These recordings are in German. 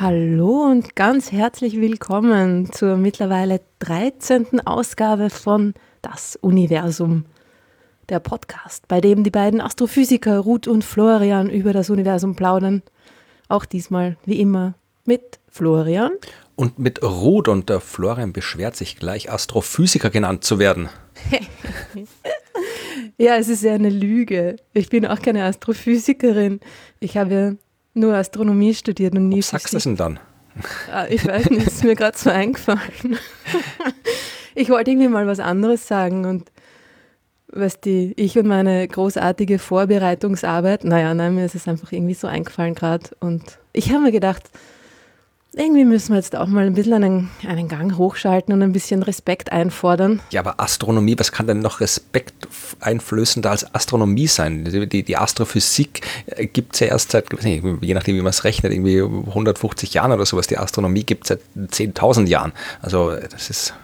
Hallo und ganz herzlich willkommen zur mittlerweile 13. Ausgabe von Das Universum, der Podcast, bei dem die beiden Astrophysiker Ruth und Florian über das Universum plaudern. Auch diesmal, wie immer, mit Florian. Und mit Ruth und der Florian beschwert sich gleich, Astrophysiker genannt zu werden. ja, es ist ja eine Lüge. Ich bin auch keine Astrophysikerin. Ich habe nur Astronomie studiert und nie Was sagst du denn dann? Ah, ich weiß nicht, ist mir gerade so eingefallen. ich wollte irgendwie mal was anderes sagen und was die, ich und meine großartige Vorbereitungsarbeit, naja, nein, mir ist es einfach irgendwie so eingefallen gerade und ich habe mir gedacht, irgendwie müssen wir jetzt auch mal ein bisschen einen, einen Gang hochschalten und ein bisschen Respekt einfordern. Ja, aber Astronomie, was kann denn noch Respekt einflößender als Astronomie sein? Die, die, Astrophysik äh, gibt es ja erst seit, je nachdem wie man es rechnet, irgendwie 150 Jahren oder sowas. Die Astronomie gibt es seit 10.000 Jahren. Also das ist...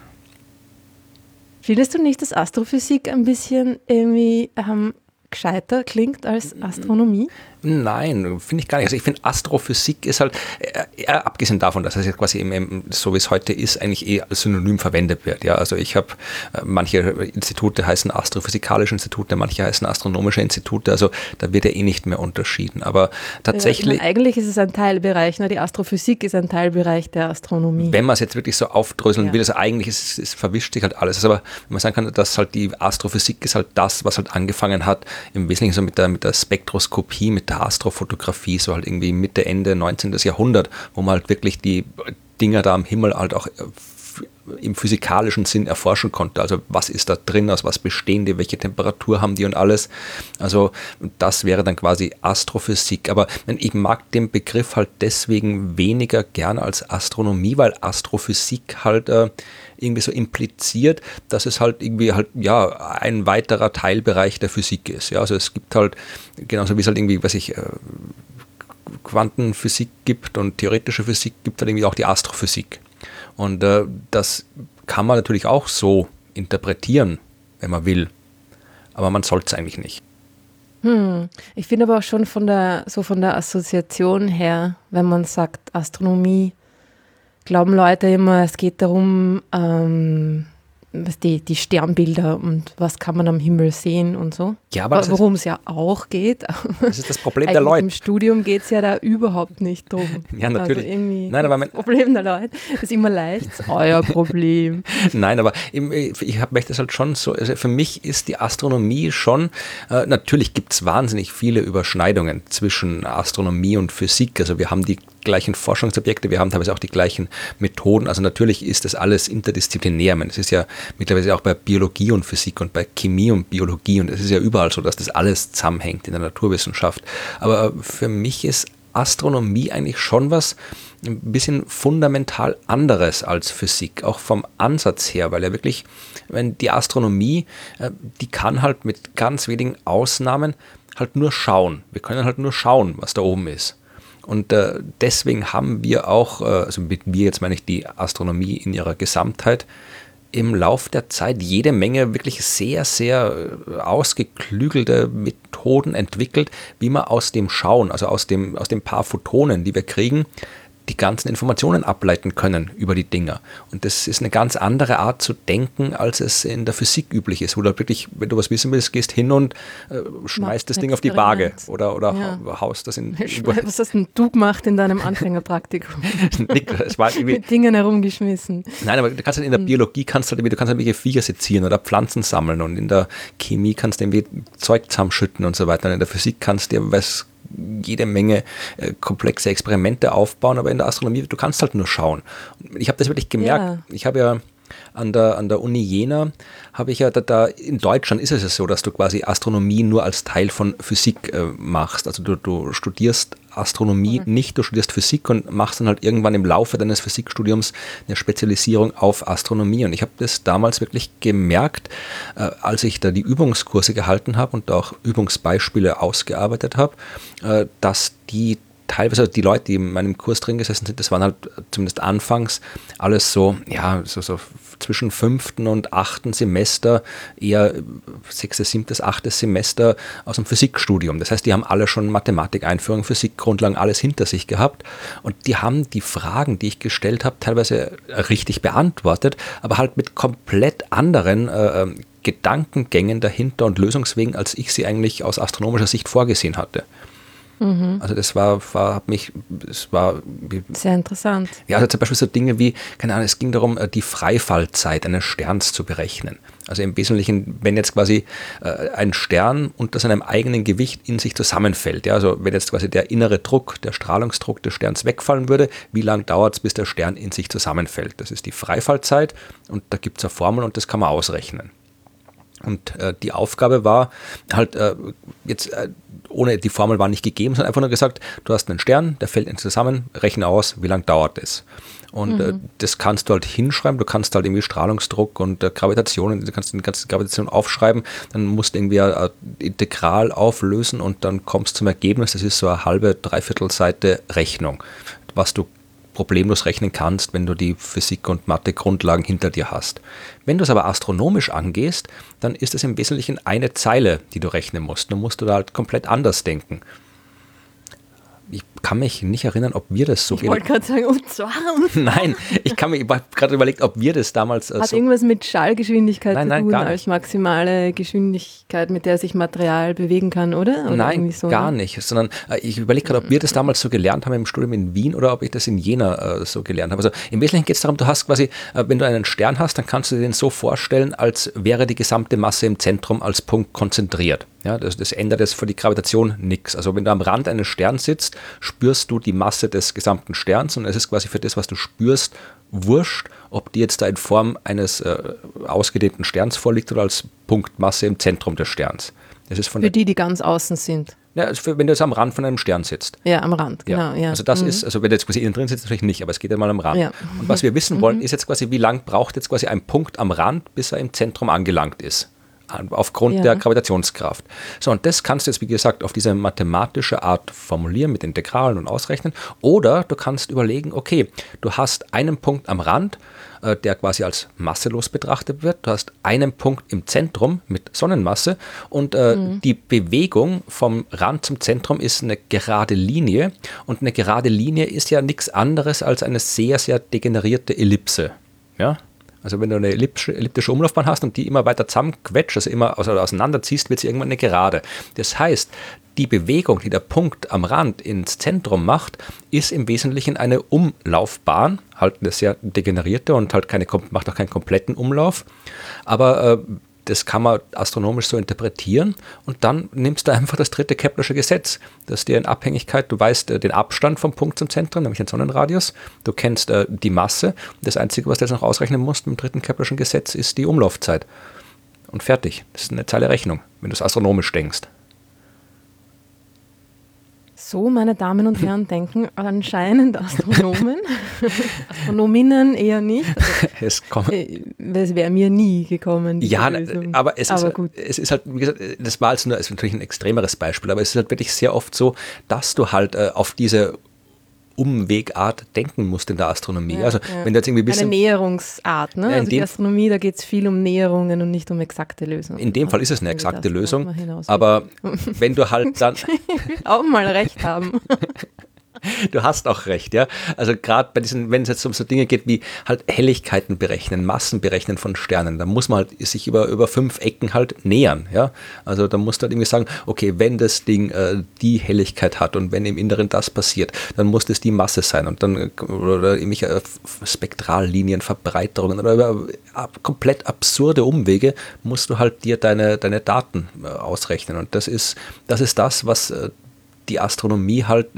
Findest du nicht, dass Astrophysik ein bisschen irgendwie ähm, gescheiter klingt als Astronomie? Nein, finde ich gar nicht. Also ich finde Astrophysik ist halt, äh, abgesehen davon, dass es jetzt quasi im, so wie es heute ist, eigentlich eh als Synonym verwendet wird. Ja, also ich habe äh, manche Institute heißen astrophysikalische Institute, manche heißen astronomische Institute. Also da wird ja eh nicht mehr unterschieden. Aber tatsächlich. Ja, eigentlich ist es ein Teilbereich. Ne? Die Astrophysik ist ein Teilbereich der Astronomie. Wenn man es jetzt wirklich so aufdröseln ja. will, also eigentlich ist es verwischt sich halt alles. Also aber wenn man sagen kann, dass halt die Astrophysik ist halt das, was halt angefangen hat, im Wesentlichen so mit der, mit der Spektroskopie, mit der Astrofotografie, so halt irgendwie Mitte, Ende 19. Jahrhundert, wo man halt wirklich die Dinger da am Himmel halt auch äh, im physikalischen Sinn erforschen konnte. Also was ist da drin, aus was bestehen die, welche Temperatur haben die und alles. Also das wäre dann quasi Astrophysik. Aber ich mag den Begriff halt deswegen weniger gern als Astronomie, weil Astrophysik halt äh, irgendwie so impliziert, dass es halt irgendwie halt, ja, ein weiterer Teilbereich der Physik ist. Ja, also es gibt halt, genauso wie es halt irgendwie, was ich, äh, Quantenphysik gibt und theoretische Physik gibt halt irgendwie auch die Astrophysik. Und äh, das kann man natürlich auch so interpretieren, wenn man will. Aber man sollte es eigentlich nicht. Hm. Ich finde aber auch schon von der, so von der Assoziation her, wenn man sagt Astronomie, glauben Leute immer, es geht darum, ähm, die, die Sternbilder und was kann man am Himmel sehen und so. Ja, aber worum es ja auch geht. Das ist das Problem der Leute. Im Studium geht es ja da überhaupt nicht drum. Ja, natürlich. Also Nein, aber das Problem der Leute ist immer leicht, euer Problem. Nein, aber ich möchte das halt schon so, also für mich ist die Astronomie schon, äh, natürlich gibt es wahnsinnig viele Überschneidungen zwischen Astronomie und Physik. Also wir haben die gleichen Forschungsobjekte, wir haben teilweise auch die gleichen Methoden. Also natürlich ist das alles interdisziplinär. Es ist ja mittlerweile auch bei Biologie und Physik und bei Chemie und Biologie und es ist ja überall so, dass das alles zusammenhängt in der Naturwissenschaft. Aber für mich ist Astronomie eigentlich schon was ein bisschen fundamental anderes als Physik, auch vom Ansatz her, weil ja wirklich, wenn die Astronomie, äh, die kann halt mit ganz wenigen Ausnahmen halt nur schauen. Wir können halt nur schauen, was da oben ist. Und äh, deswegen haben wir auch, äh, also mit mir jetzt meine ich die Astronomie in ihrer Gesamtheit, im Lauf der Zeit jede Menge wirklich sehr, sehr äh, ausgeklügelte Methoden entwickelt, wie man aus dem Schauen, also aus dem, aus dem paar Photonen, die wir kriegen, die ganzen Informationen ableiten können über die Dinger. Und das ist eine ganz andere Art zu denken, als es in der Physik üblich ist, wo du wirklich, wenn du was wissen willst, gehst hin und äh, schmeißt das Ding auf die Waage oder, oder ja. haust das in. Was hast denn du gemacht in deinem Anfängerpraktikum? es war Mit Dingen herumgeschmissen. Nein, aber du kannst halt in der hm. Biologie kannst halt, du kannst halt irgendwelche Viecher sezieren oder Pflanzen sammeln und in der Chemie kannst du irgendwie Zeug zusammenschütten und so weiter. Und in der Physik kannst du was jede Menge äh, komplexe Experimente aufbauen, aber in der Astronomie, du kannst halt nur schauen. Ich habe das wirklich gemerkt. Ja. Ich habe ja an der, an der Uni Jena habe ich ja da, da, in Deutschland ist es ja so, dass du quasi Astronomie nur als Teil von Physik äh, machst. Also du, du studierst Astronomie mhm. nicht, du studierst Physik und machst dann halt irgendwann im Laufe deines Physikstudiums eine Spezialisierung auf Astronomie. Und ich habe das damals wirklich gemerkt, äh, als ich da die Übungskurse gehalten habe und auch Übungsbeispiele ausgearbeitet habe, äh, dass die teilweise die Leute, die in meinem Kurs drin gesessen sind, das waren halt zumindest anfangs alles so, ja, so, so zwischen fünften und achten Semester, eher sechstes, siebtes, achtes Semester aus dem Physikstudium. Das heißt, die haben alle schon Mathematik-Einführung, Physikgrundlagen, alles hinter sich gehabt und die haben die Fragen, die ich gestellt habe, teilweise richtig beantwortet, aber halt mit komplett anderen äh, ähm, Gedankengängen dahinter und Lösungswegen, als ich sie eigentlich aus astronomischer Sicht vorgesehen hatte. Mhm. Also das war, war hat mich, es war sehr interessant. Ja, also zum Beispiel so Dinge wie, keine Ahnung, es ging darum, äh, die Freifallzeit eines Sterns zu berechnen. Also im Wesentlichen, wenn jetzt quasi äh, ein Stern unter seinem eigenen Gewicht in sich zusammenfällt, ja, also wenn jetzt quasi der innere Druck, der Strahlungsdruck des Sterns wegfallen würde, wie lange dauert es, bis der Stern in sich zusammenfällt? Das ist die Freifallzeit und da gibt es eine Formel und das kann man ausrechnen. Und äh, die Aufgabe war halt äh, jetzt, äh, ohne die Formel war nicht gegeben, sondern einfach nur gesagt, du hast einen Stern, der fällt in zusammen, rechne aus, wie lange dauert es. Und äh, mhm. das kannst du halt hinschreiben, du kannst halt irgendwie Strahlungsdruck und äh, Gravitation, du kannst die ganze Gravitation aufschreiben, dann musst du irgendwie ein Integral auflösen und dann kommst du zum Ergebnis, das ist so eine halbe, dreiviertel Seite Rechnung, was du problemlos rechnen kannst, wenn du die Physik- und Mathe-Grundlagen hinter dir hast. Wenn du es aber astronomisch angehst, dann ist es im Wesentlichen eine Zeile, die du rechnen musst. Dann musst du da halt komplett anders denken ich kann mich nicht erinnern, ob wir das so. Ich wollte gerade sagen, und zwar. nein, ich kann mich gerade überlegt, ob wir das damals. Äh, Hat so irgendwas mit Schallgeschwindigkeit nein, nein, zu tun als maximale Geschwindigkeit, mit der sich Material bewegen kann, oder? oder nein, so, gar ne? nicht. Sondern äh, ich überlege gerade, ob wir das damals so gelernt haben im Studium in Wien oder ob ich das in Jena äh, so gelernt habe. Also im Wesentlichen geht es darum, du hast quasi, wenn du einen Stern hast, dann kannst du dir den so vorstellen, als wäre die gesamte Masse im Zentrum als Punkt konzentriert. Ja, das, das ändert jetzt für die Gravitation nichts. Also wenn du am Rand eines Sterns sitzt, spürst du die Masse des gesamten Sterns und es ist quasi für das, was du spürst, wurscht, ob die jetzt da in Form eines äh, ausgedehnten Sterns vorliegt oder als Punktmasse im Zentrum des Sterns. Das ist von für die, die ganz außen sind. Ja, also für, wenn du jetzt am Rand von einem Stern sitzt. Ja, am Rand, genau. Ja. Also das mhm. ist, also wenn du jetzt quasi innen drin sitzt, natürlich nicht, aber es geht ja mal am Rand. Ja. Und was wir wissen wollen, mhm. ist jetzt quasi, wie lang braucht jetzt quasi ein Punkt am Rand, bis er im Zentrum angelangt ist aufgrund ja. der Gravitationskraft. So, und das kannst du jetzt, wie gesagt, auf diese mathematische Art formulieren mit Integralen und ausrechnen. Oder du kannst überlegen, okay, du hast einen Punkt am Rand, äh, der quasi als masselos betrachtet wird. Du hast einen Punkt im Zentrum mit Sonnenmasse und äh, mhm. die Bewegung vom Rand zum Zentrum ist eine gerade Linie. Und eine gerade Linie ist ja nichts anderes als eine sehr, sehr degenerierte Ellipse. Ja, also wenn du eine elliptische Umlaufbahn hast und die immer weiter zusammenquetscht, also immer auseinanderziehst, wird sie irgendwann eine Gerade. Das heißt, die Bewegung, die der Punkt am Rand ins Zentrum macht, ist im Wesentlichen eine Umlaufbahn, halt eine sehr degenerierte und halt keine, macht auch keinen kompletten Umlauf. Aber äh, das kann man astronomisch so interpretieren und dann nimmst du einfach das dritte Keplersche Gesetz, das dir in Abhängigkeit, du weißt äh, den Abstand vom Punkt zum Zentrum, nämlich den Sonnenradius, du kennst äh, die Masse, das Einzige, was du jetzt noch ausrechnen musst im dritten Keplerschen Gesetz, ist die Umlaufzeit. Und fertig. Das ist eine Zeile Rechnung, wenn du es astronomisch denkst. So, meine Damen und Herren, denken anscheinend Astronomen. Astronominnen eher nicht. Also, es, äh, es wäre mir nie gekommen. Ja, Lösung. aber, es, aber ist, gut. es ist halt, wie gesagt, das war jetzt nur, ist natürlich ein extremeres Beispiel, aber es ist halt wirklich sehr oft so, dass du halt äh, auf diese Umwegart denken musst in der Astronomie. Ja, also ja. wenn du jetzt irgendwie bisschen, Eine Näherungsart, ne? Also die Astronomie, da geht es viel um Näherungen und nicht um exakte Lösungen. In dem Fall ist es eine exakte Lösung, aber wenn du halt dann... Auch mal recht haben. du hast auch recht, ja. Also gerade bei diesen, wenn es jetzt um so Dinge geht wie halt Helligkeiten berechnen, Massen berechnen von Sternen, da muss man halt sich über, über fünf Ecken halt nähern, ja. Also da musst du halt irgendwie sagen, okay, wenn das Ding äh, die Helligkeit hat und wenn im Inneren das passiert, dann muss das die Masse sein und dann oder irgendwelche äh, Spektrallinien, Verbreiterungen oder über komplett absurde Umwege musst du halt dir deine, deine Daten äh, ausrechnen und das ist, das ist das, was äh, die Astronomie halt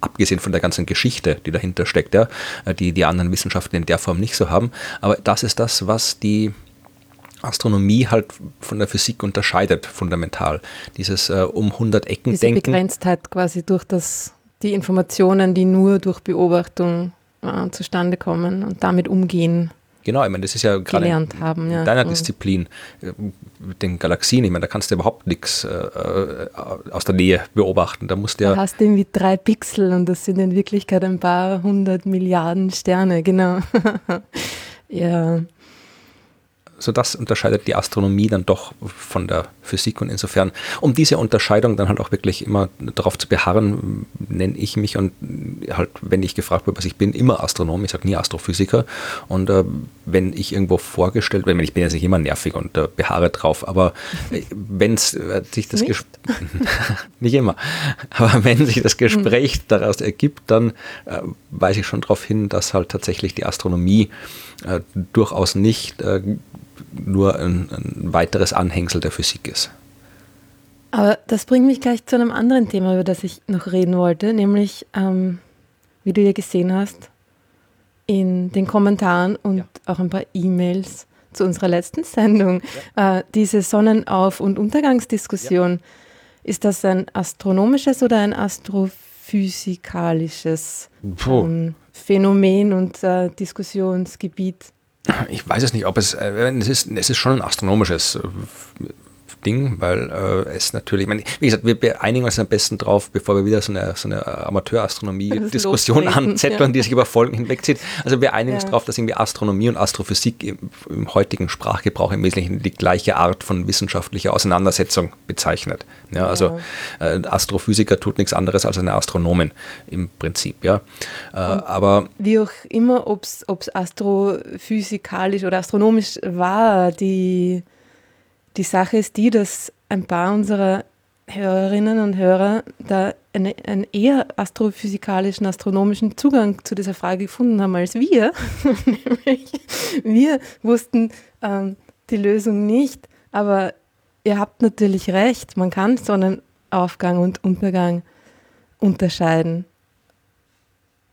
abgesehen von der ganzen Geschichte, die dahinter steckt, ja, äh, die die anderen Wissenschaften in der Form nicht so haben. Aber das ist das, was die Astronomie halt von der Physik unterscheidet, fundamental. Dieses äh, um 100 Ecken Diese denken. Begrenztheit quasi durch das, die Informationen, die nur durch Beobachtung äh, zustande kommen und damit umgehen Genau, ich meine, das ist ja gerade gelernt haben. Ja. in deiner Disziplin äh, mit den Galaxien, ich meine, da kannst du überhaupt nichts äh, äh aus der Nähe beobachten. Da musst du ja. Da hast du irgendwie drei Pixel und das sind in Wirklichkeit ein paar hundert Milliarden Sterne, genau. ja so das unterscheidet die Astronomie dann doch von der Physik und insofern, um diese Unterscheidung dann halt auch wirklich immer darauf zu beharren, nenne ich mich und halt, wenn ich gefragt werde, was ich bin, immer Astronom, ich sage nie Astrophysiker. Und äh, wenn ich irgendwo vorgestellt werde, ich bin jetzt nicht immer nervig und äh, beharre drauf, aber äh, wenn es äh, sich das Gespräch, nicht immer, aber wenn sich das Gespräch hm. daraus ergibt, dann äh, weise ich schon darauf hin, dass halt tatsächlich die Astronomie äh, durchaus nicht nur ein, ein weiteres Anhängsel der Physik ist. Aber das bringt mich gleich zu einem anderen Thema, über das ich noch reden wollte, nämlich, ähm, wie du ja gesehen hast, in den Kommentaren und ja. auch ein paar E-Mails zu unserer letzten Sendung, ja. äh, diese Sonnenauf- und Untergangsdiskussion. Ja. Ist das ein astronomisches oder ein astrophysikalisches ähm, Phänomen und äh, Diskussionsgebiet? Ich weiß es nicht, ob es, äh, es, ist, es ist schon ein astronomisches äh, Ding, weil äh, es natürlich, ich meine, wie gesagt, wir einigen uns am besten drauf, bevor wir wieder so eine, so eine Amateurastronomie-Diskussion anzetteln, ja. die sich über Folgen hinwegzieht. Also wir einigen ja. uns darauf, dass irgendwie Astronomie und Astrophysik im, im, heutigen Sprachgebrauch im Wesentlichen die gleiche Art von wissenschaftlicher Auseinandersetzung bezeichnet. Ja, also. Äh, Astrophysiker tut nichts anderes als eine Astronomin im Prinzip, ja. Äh, aber wie auch immer, ob es astrophysikalisch oder astronomisch war, die die Sache ist die, dass ein paar unserer Hörerinnen und Hörer da eine, einen eher astrophysikalischen, astronomischen Zugang zu dieser Frage gefunden haben als wir. wir wussten ähm, die Lösung nicht, aber ihr habt natürlich recht, man kann Sonnenaufgang und Untergang unterscheiden,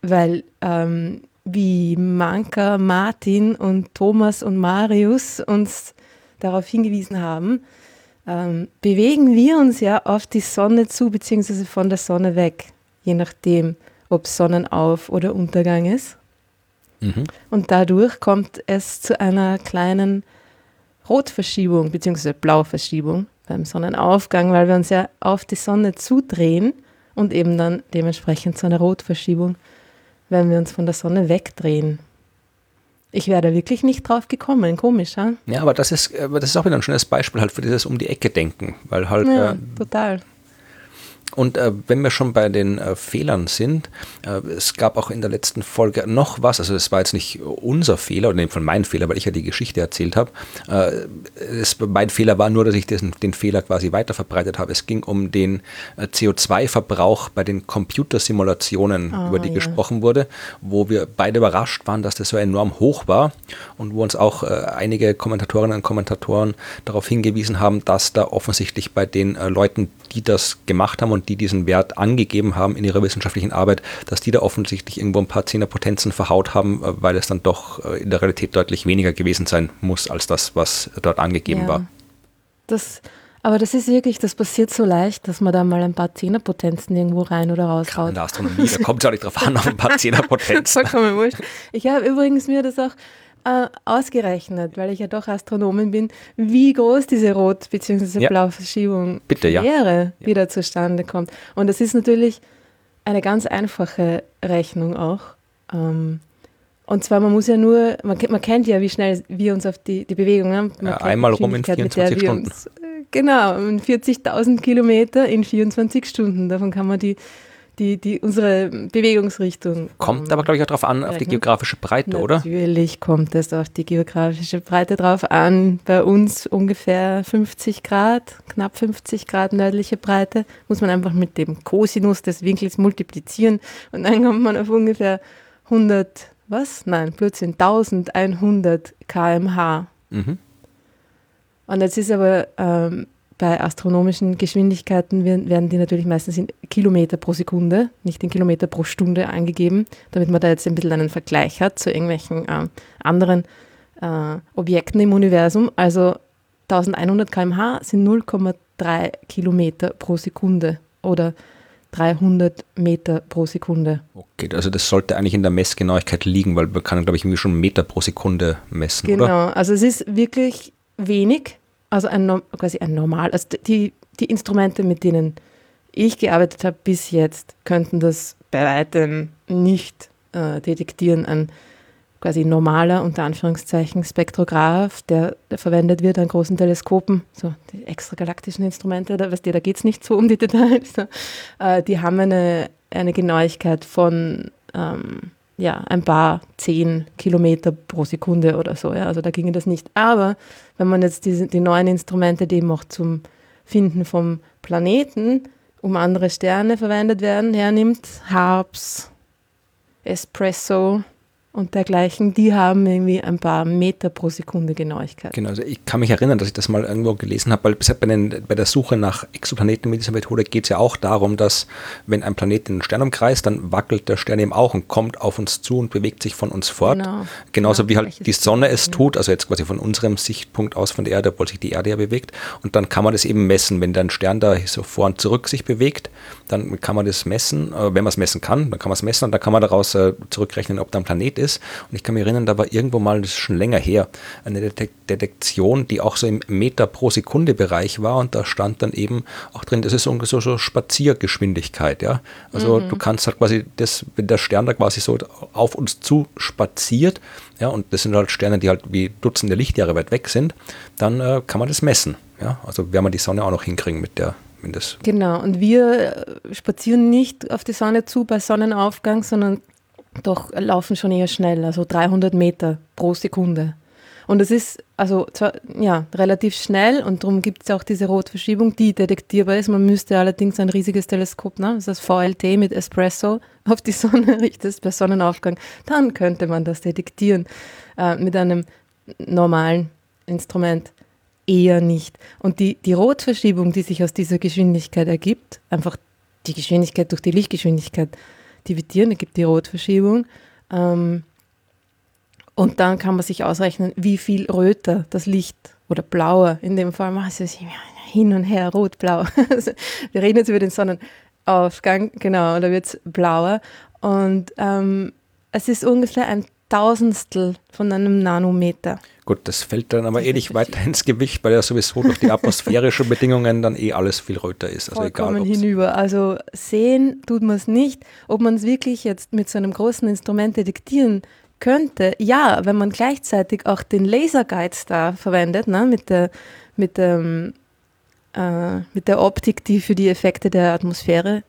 weil ähm, wie Manka, Martin und Thomas und Marius uns darauf hingewiesen haben, ähm, bewegen wir uns ja auf die Sonne zu, beziehungsweise von der Sonne weg, je nachdem, ob Sonnenauf- oder Untergang ist. Mhm. Und dadurch kommt es zu einer kleinen Rotverschiebung, beziehungsweise Blauverschiebung beim Sonnenaufgang, weil wir uns ja auf die Sonne zudrehen und eben dann dementsprechend zu einer Rotverschiebung, wenn wir uns von der Sonne wegdrehen. Ich wäre da wirklich nicht drauf gekommen, komisch, ha? Ja, aber das ist, aber das ist auch wieder ein schönes Beispiel halt für dieses um die Ecke denken, weil halt ja, äh, total. Und äh, wenn wir schon bei den äh, Fehlern sind, äh, es gab auch in der letzten Folge noch was, also es war jetzt nicht unser Fehler, oder von mein Fehler, weil ich ja die Geschichte erzählt habe. Äh, mein Fehler war nur, dass ich diesen, den Fehler quasi weiter verbreitet habe. Es ging um den äh, CO2-Verbrauch bei den Computersimulationen, oh, über die ja. gesprochen wurde, wo wir beide überrascht waren, dass das so enorm hoch war und wo uns auch äh, einige Kommentatorinnen und Kommentatoren darauf hingewiesen haben, dass da offensichtlich bei den Leuten, die das gemacht haben und die diesen Wert angegeben haben in ihrer wissenschaftlichen Arbeit, dass die da offensichtlich irgendwo ein paar Zehnerpotenzen verhaut haben, äh, weil es dann doch äh, in der Realität deutlich weniger gewesen sein muss als das, was dort angegeben ja. war. Das, aber das ist wirklich, das passiert so leicht, dass man da mal ein paar Zehnerpotenzen irgendwo rein oder raushaut. In der Astronomie, da kommt es auch nicht drauf an, auf ein paar Zehnerpotenzen. Vollkommen wurscht. Ich habe übrigens mir das auch äh, ausgerechnet, weil ich ja doch Astronomin bin, wie groß diese Rot- bzw. Ja. Blauverschiebung Bitte, ja. wäre, ja. wieder zustande kommt. Und das ist natürlich eine ganz einfache Rechnung auch. Ähm, und zwar, man muss ja nur, man, man, kennt ja, wie schnell wir uns auf die, die Bewegung haben. Ja, einmal rum in 24 Stunden. Uns, äh, genau, 40.000 Kilometer in 24 Stunden. Davon kann man die die, die, unsere Bewegungsrichtung. Kommt aber, glaube ich, auch darauf an, auf die geografische Breite, Natürlich oder? Natürlich kommt es auf die geografische Breite drauf an. Bei uns ungefähr 50 Grad, knapp 50 Grad nördliche Breite, muss man einfach mit dem Cosinus des Winkels multiplizieren und dann kommt man auf ungefähr 100, was? Nein, plötzlich 1100 kmh. Mhm. Und jetzt ist aber ähm, bei astronomischen Geschwindigkeiten werden die natürlich meistens in Kilometer pro Sekunde, nicht in Kilometer pro Stunde angegeben, damit man da jetzt ein bisschen einen Vergleich hat zu irgendwelchen äh, anderen äh, Objekten im Universum. Also 1100 km/h sind 0,3 Kilometer pro Sekunde oder 300 Meter pro Sekunde. Okay, also das sollte eigentlich in der Messgenauigkeit liegen, weil man kann, glaube ich, irgendwie schon Meter pro Sekunde messen, genau. oder? Genau, also es ist wirklich wenig, also ein, quasi ein normal, also die, die Instrumente, mit denen ich gearbeitet habe bis jetzt, könnten das bei weitem nicht äh, detektieren. Ein quasi normaler, unter Anführungszeichen, Spektrograph, der, der, verwendet wird an großen Teleskopen, so die extragalaktischen Instrumente, da, weißt du, da geht es nicht so um die Details. Äh, die haben eine, eine Genauigkeit von ähm, ja, ein paar zehn Kilometer pro Sekunde oder so. Ja. Also da ginge das nicht. Aber wenn man jetzt diese, die neuen Instrumente, die eben auch zum Finden vom Planeten um andere Sterne verwendet werden, hernimmt, Harps, Espresso, und dergleichen, die haben irgendwie ein paar Meter pro Sekunde Genauigkeit. Genau, also ich kann mich erinnern, dass ich das mal irgendwo gelesen habe, weil bei, den, bei der Suche nach Exoplaneten mit dieser Methode geht es ja auch darum, dass wenn ein Planet den Stern umkreist, dann wackelt der Stern eben auch und kommt auf uns zu und bewegt sich von uns fort. Genau. Genauso ja, wie halt die Sonne es tut, also jetzt quasi von unserem Sichtpunkt aus von der Erde, obwohl sich die Erde ja bewegt. Und dann kann man das eben messen, wenn der Stern da so vor und zurück sich bewegt, dann kann man das messen, äh, wenn man es messen kann, dann kann man es messen und dann kann man daraus äh, zurückrechnen, ob da ein Planet ist. Und ich kann mich erinnern, da war irgendwo mal, das ist schon länger her, eine Detektion, die auch so im Meter pro Sekunde Bereich war und da stand dann eben auch drin, das ist so, so, so Spaziergeschwindigkeit, ja. Also mhm. du kannst halt quasi das, wenn der Stern da quasi so auf uns zu spaziert, ja, und das sind halt Sterne, die halt wie Dutzende Lichtjahre weit weg sind, dann äh, kann man das messen. Ja, also werden wir die Sonne auch noch hinkriegen mit der das. Genau, und wir äh, spazieren nicht auf die Sonne zu bei Sonnenaufgang, sondern doch laufen schon eher schnell, also 300 Meter pro Sekunde. Und es ist also zwar, ja, relativ schnell und darum gibt es auch diese Rotverschiebung, die detektierbar ist. Man müsste allerdings ein riesiges Teleskop, ne, das ist das VLT mit Espresso, auf die Sonne richtet bei Sonnenaufgang. Dann könnte man das detektieren äh, mit einem normalen Instrument eher nicht. Und die, die Rotverschiebung, die sich aus dieser Geschwindigkeit ergibt, einfach die Geschwindigkeit durch die Lichtgeschwindigkeit dividieren, ergibt die Rotverschiebung. Ähm, und dann kann man sich ausrechnen, wie viel röter das Licht oder blauer in dem Fall macht hin und her, rot, blau. Wir reden jetzt über den Sonnenaufgang, genau, da wird es blauer. Und ähm, es ist ungefähr ein Tausendstel von einem Nanometer. Gut, das fällt dann aber eh nicht weiter ins Gewicht, weil ja sowieso durch die atmosphärischen Bedingungen dann eh alles viel röter ist. Also Vollkommen egal, hinüber. Also sehen tut man es nicht. Ob man es wirklich jetzt mit so einem großen Instrument detektieren könnte, ja, wenn man gleichzeitig auch den Laserguide da verwendet, ne, mit der, mit, dem, äh, mit der Optik, die für die Effekte der Atmosphäre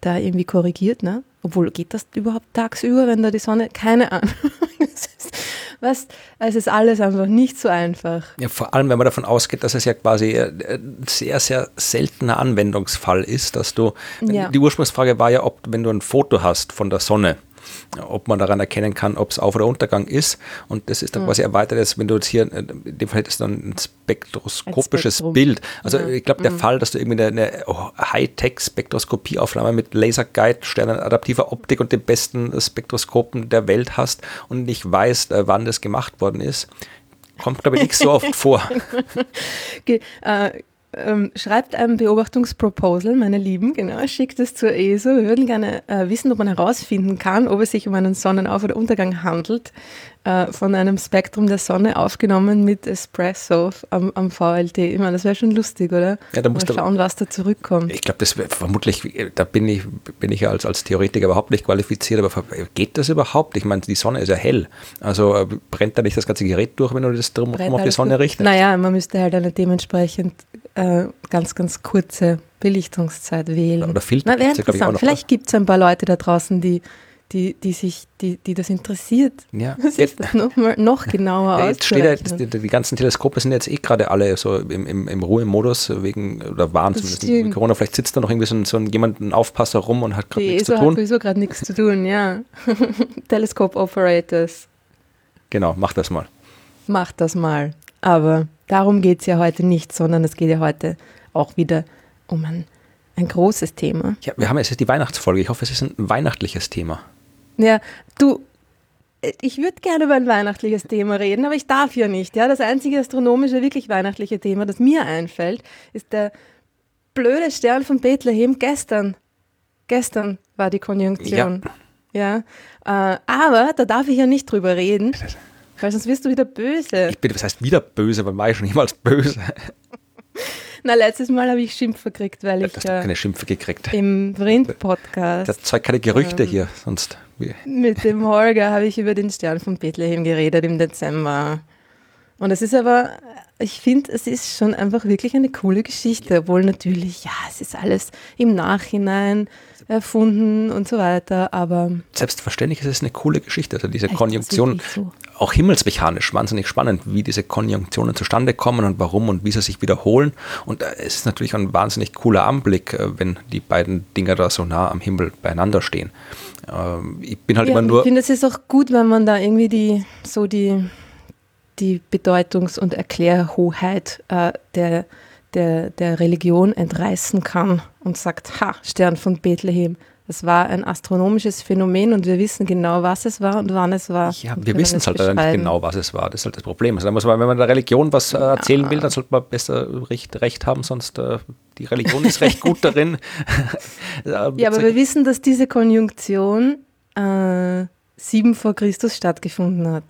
da irgendwie korrigiert, ne? Obwohl, geht das überhaupt tagsüber, wenn da die Sonne? Keine Ahnung. Was? Es ist alles einfach nicht so einfach. Ja, vor allem, wenn man davon ausgeht, dass es ja quasi ein sehr, sehr seltener Anwendungsfall ist, dass du, ja. die Ursprungsfrage war ja, ob, wenn du ein Foto hast von der Sonne, ob man daran erkennen kann, ob es Auf- oder Untergang ist. Und das ist dann mhm. quasi erweitert, als wenn du jetzt hier, in dem Fall hättest du ein spektroskopisches ein Bild. Also ja. ich glaube, der mhm. Fall, dass du irgendwie eine, Hightech-Spektroskopieaufnahme mit Laserguide, sternenadaptiver Optik und den besten Spektroskopen der Welt hast und nicht weißt, äh, wann das gemacht worden ist, kommt, glaube ich, nicht so oft vor. okay, äh, ähm, schreibt ein Beobachtungsproposal, meine Lieben, genau, schickt es zur ESO. Wir würden gerne äh, wissen, ob man herausfinden kann, ob es sich um einen Sonnenauf- oder Untergang handelt, äh, von einem Spektrum der Sonne aufgenommen mit Espresso am, am VLT. Ich meine, das wäre schon lustig, oder? Ja, da musst Mal schauen, was da zurückkommt. Ich glaube, das wäre vermutlich, da bin ich, bin ich ja als, als Theoretiker überhaupt nicht qualifiziert, aber geht das überhaupt? Ich meine, die Sonne ist ja hell. Also äh, brennt da nicht das ganze Gerät durch, wenn du das drum auf die Sonne richtest? Naja, man müsste halt eine dementsprechend äh, ganz, ganz kurze Belichtungszeit wählen. Oder Filter. Na, interessant. Vielleicht gibt es ein paar Leute da draußen, die die, die sich, die, die das interessiert. Ja. Das ist das noch, mal, noch genauer ja, jetzt steht ja, die, die, ganzen Teleskope sind jetzt eh gerade alle so im, im, im Ruhemodus wegen, oder waren zumindest wegen Corona. Vielleicht sitzt da noch irgendwie so ein, so ein jemand, ein Aufpasser rum und hat gerade nichts ESO zu tun. hat sowieso gerade nichts zu tun, ja. Telescope Operators. Genau, mach das mal. Mach das mal. Aber darum geht es ja heute nicht, sondern es geht ja heute auch wieder um ein, ein großes Thema. Ja, wir haben jetzt die Weihnachtsfolge. Ich hoffe, es ist ein weihnachtliches Thema. Ja, du, ich würde gerne über ein weihnachtliches Thema reden, aber ich darf ja nicht. Ja? Das einzige astronomische, wirklich weihnachtliche Thema, das mir einfällt, ist der blöde Stern von Bethlehem gestern Gestern war die Konjunktion. Ja. ja. Äh, aber da darf ich ja nicht drüber reden, weil sonst wirst du wieder böse. Ich bin, was heißt wieder böse, weil war ich schon jemals böse. Na, letztes Mal habe ich Schimpfe gekriegt, weil ich. Du hast äh, keine Schimpfe gekriegt. Im Vrind-Podcast. Das zeugt keine Gerüchte ähm, hier, sonst. Mit dem Holger habe ich über den Stern von Bethlehem geredet im Dezember. Und es ist aber, ich finde, es ist schon einfach wirklich eine coole Geschichte, obwohl natürlich, ja, es ist alles im Nachhinein erfunden und so weiter, aber. Selbstverständlich ist es eine coole Geschichte. Also diese Konjunktion, so? auch himmelsmechanisch wahnsinnig spannend, wie diese Konjunktionen zustande kommen und warum und wie sie sich wiederholen. Und äh, es ist natürlich ein wahnsinnig cooler Anblick, äh, wenn die beiden Dinger da so nah am Himmel beieinander stehen. Ähm, ich bin halt ja, immer nur. Ich finde, es ist auch gut, wenn man da irgendwie die, so die, die Bedeutungs- und Erklärhoheit äh, der der, der Religion entreißen kann und sagt, ha, Stern von Bethlehem. Das war ein astronomisches Phänomen und wir wissen genau, was es war und wann es war. Ja, wir wissen es halt nicht genau, was es war. Das ist halt das Problem. Also muss man, wenn man der Religion was äh, erzählen ja. will, dann sollte man besser recht, recht haben, sonst äh, die Religion ist recht gut darin. ja, aber wir wissen, dass diese Konjunktion äh, sieben vor Christus stattgefunden hat.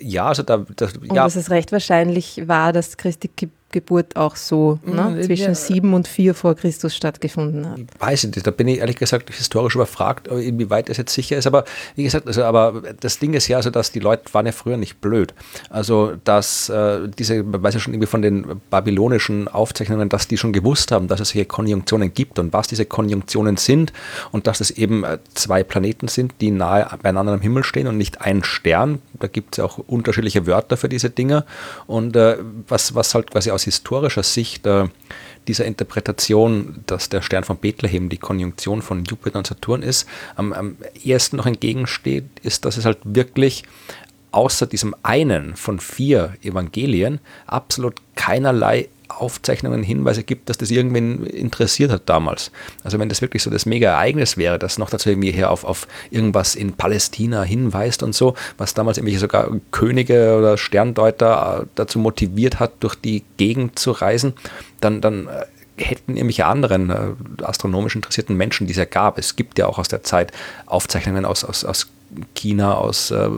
Ja, also da, das, ja. Und dass es recht wahrscheinlich war, dass Christi Geburt auch so ne, mhm, zwischen sieben und vier vor Christus stattgefunden hat. Ich weiß nicht, da bin ich ehrlich gesagt historisch überfragt, inwieweit das jetzt sicher ist. Aber wie gesagt, also, aber das Ding ist ja, also, dass die Leute waren ja früher nicht blöd. Also, dass äh, diese, man weiß ja schon irgendwie von den babylonischen Aufzeichnungen, dass die schon gewusst haben, dass es hier Konjunktionen gibt und was diese Konjunktionen sind und dass es eben äh, zwei Planeten sind, die nahe beieinander am Himmel stehen und nicht ein Stern. Da gibt es ja auch unterschiedliche Wörter für diese Dinge. Und äh, was, was halt quasi aus historischer Sicht äh, dieser Interpretation, dass der Stern von Bethlehem die Konjunktion von Jupiter und Saturn ist, am, am ehesten noch entgegensteht, ist, dass es halt wirklich außer diesem einen von vier Evangelien absolut keinerlei Aufzeichnungen, Hinweise gibt, dass das irgendwen interessiert hat damals. Also wenn das wirklich so das Mega-Ereignis wäre, das noch dazu irgendwie hier auf, auf irgendwas in Palästina hinweist und so, was damals irgendwelche sogar Könige oder Sterndeuter äh, dazu motiviert hat, durch die Gegend zu reisen, dann, dann äh, hätten irgendwelche anderen äh, astronomisch interessierten Menschen, die es ja gab. Es gibt ja auch aus der Zeit Aufzeichnungen aus, aus, aus China, aus äh,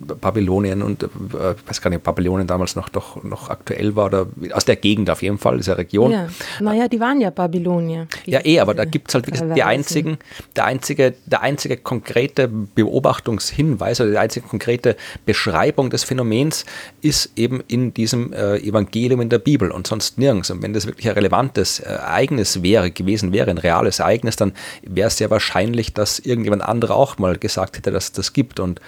Babylonien und äh, ich weiß gar nicht, ob Babylonien damals noch, doch, noch aktuell war oder aus der Gegend auf jeden Fall, dieser Region. Ja. Naja, die waren ja Babylonier. Ja, eh, aber da gibt es halt wirklich die einzigen, der einzige, der einzige konkrete Beobachtungshinweis oder die einzige konkrete Beschreibung des Phänomens ist eben in diesem äh, Evangelium in der Bibel und sonst nirgends. Und wenn das wirklich ein relevantes Ereignis wäre, gewesen wäre, ein reales Ereignis, dann wäre es sehr wahrscheinlich, dass irgendjemand anderer auch mal gesagt hätte, hätte, dass es das gibt. Und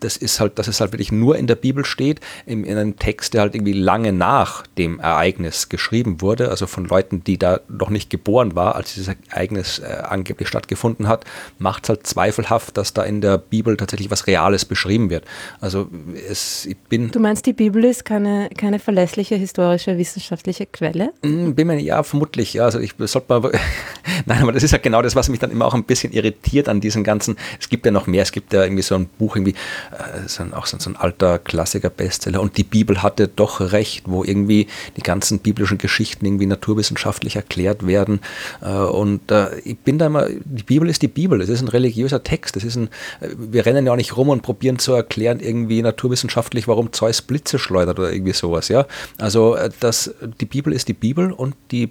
das ist halt, dass es halt wirklich nur in der Bibel steht, in, in einem Text, der halt irgendwie lange nach dem Ereignis geschrieben wurde, also von Leuten, die da noch nicht geboren war, als dieses Ereignis äh, angeblich stattgefunden hat, macht es halt zweifelhaft, dass da in der Bibel tatsächlich was Reales beschrieben wird. Also es, ich bin. Du meinst, die Bibel ist keine, keine verlässliche historische wissenschaftliche Quelle? Mm, bin mir ja vermutlich. Ja, also ich sollte mal. Nein, aber das ist ja genau das, was mich dann immer auch ein bisschen irritiert an diesen ganzen. Es gibt ja noch mehr. Es gibt gibt ja irgendwie so ein Buch, irgendwie, äh, so ein, auch so, ein alter Klassiker-Bestseller und die Bibel hatte doch recht, wo irgendwie die ganzen biblischen Geschichten irgendwie naturwissenschaftlich erklärt werden. Äh, und äh, ich bin da immer, die Bibel ist die Bibel, es ist ein religiöser Text, es ist ein, wir rennen ja auch nicht rum und probieren zu erklären, irgendwie naturwissenschaftlich, warum Zeus Blitze schleudert oder irgendwie sowas, ja. Also das, die Bibel ist die Bibel und die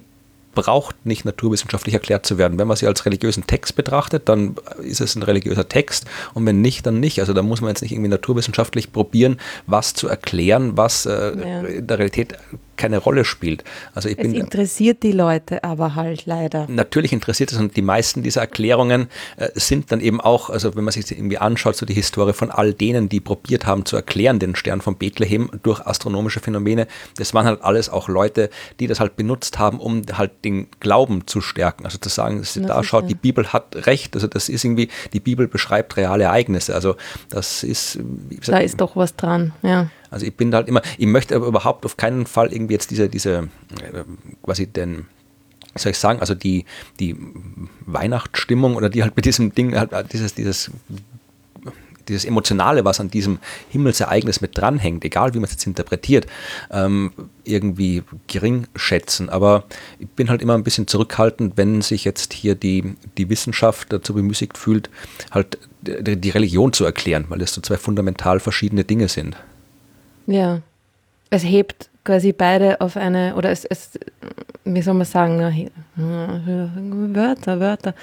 braucht nicht naturwissenschaftlich erklärt zu werden. Wenn man sie als religiösen Text betrachtet, dann ist es ein religiöser Text und wenn nicht, dann nicht. Also da muss man jetzt nicht irgendwie naturwissenschaftlich probieren, was zu erklären, was äh, ja. in der Realität keine Rolle spielt. Also ich es bin, interessiert die Leute aber halt leider. Natürlich interessiert es und die meisten dieser Erklärungen äh, sind dann eben auch, also wenn man sich irgendwie anschaut, so die Historie von all denen, die probiert haben zu erklären, den Stern von Bethlehem durch astronomische Phänomene, das waren halt alles auch Leute, die das halt benutzt haben, um halt den Glauben zu stärken. Also zu sagen, da schaut, die Bibel hat recht, also das ist irgendwie, die Bibel beschreibt reale Ereignisse. Also das ist. Gesagt, da ist doch was dran, ja. Also ich bin halt immer, ich möchte aber überhaupt auf keinen Fall irgendwie jetzt diese, diese äh, quasi den, wie soll ich sagen, also die, die Weihnachtsstimmung oder die halt mit diesem Ding, halt dieses, dieses dieses Emotionale, was an diesem Himmelsereignis mit dranhängt, egal wie man es jetzt interpretiert, ähm, irgendwie gering schätzen. Aber ich bin halt immer ein bisschen zurückhaltend, wenn sich jetzt hier die, die Wissenschaft dazu bemüßigt fühlt, halt die Religion zu erklären, weil das so zwei fundamental verschiedene Dinge sind. Ja, es hebt quasi beide auf eine, oder es, es wie soll man sagen, Wörter, Wörter.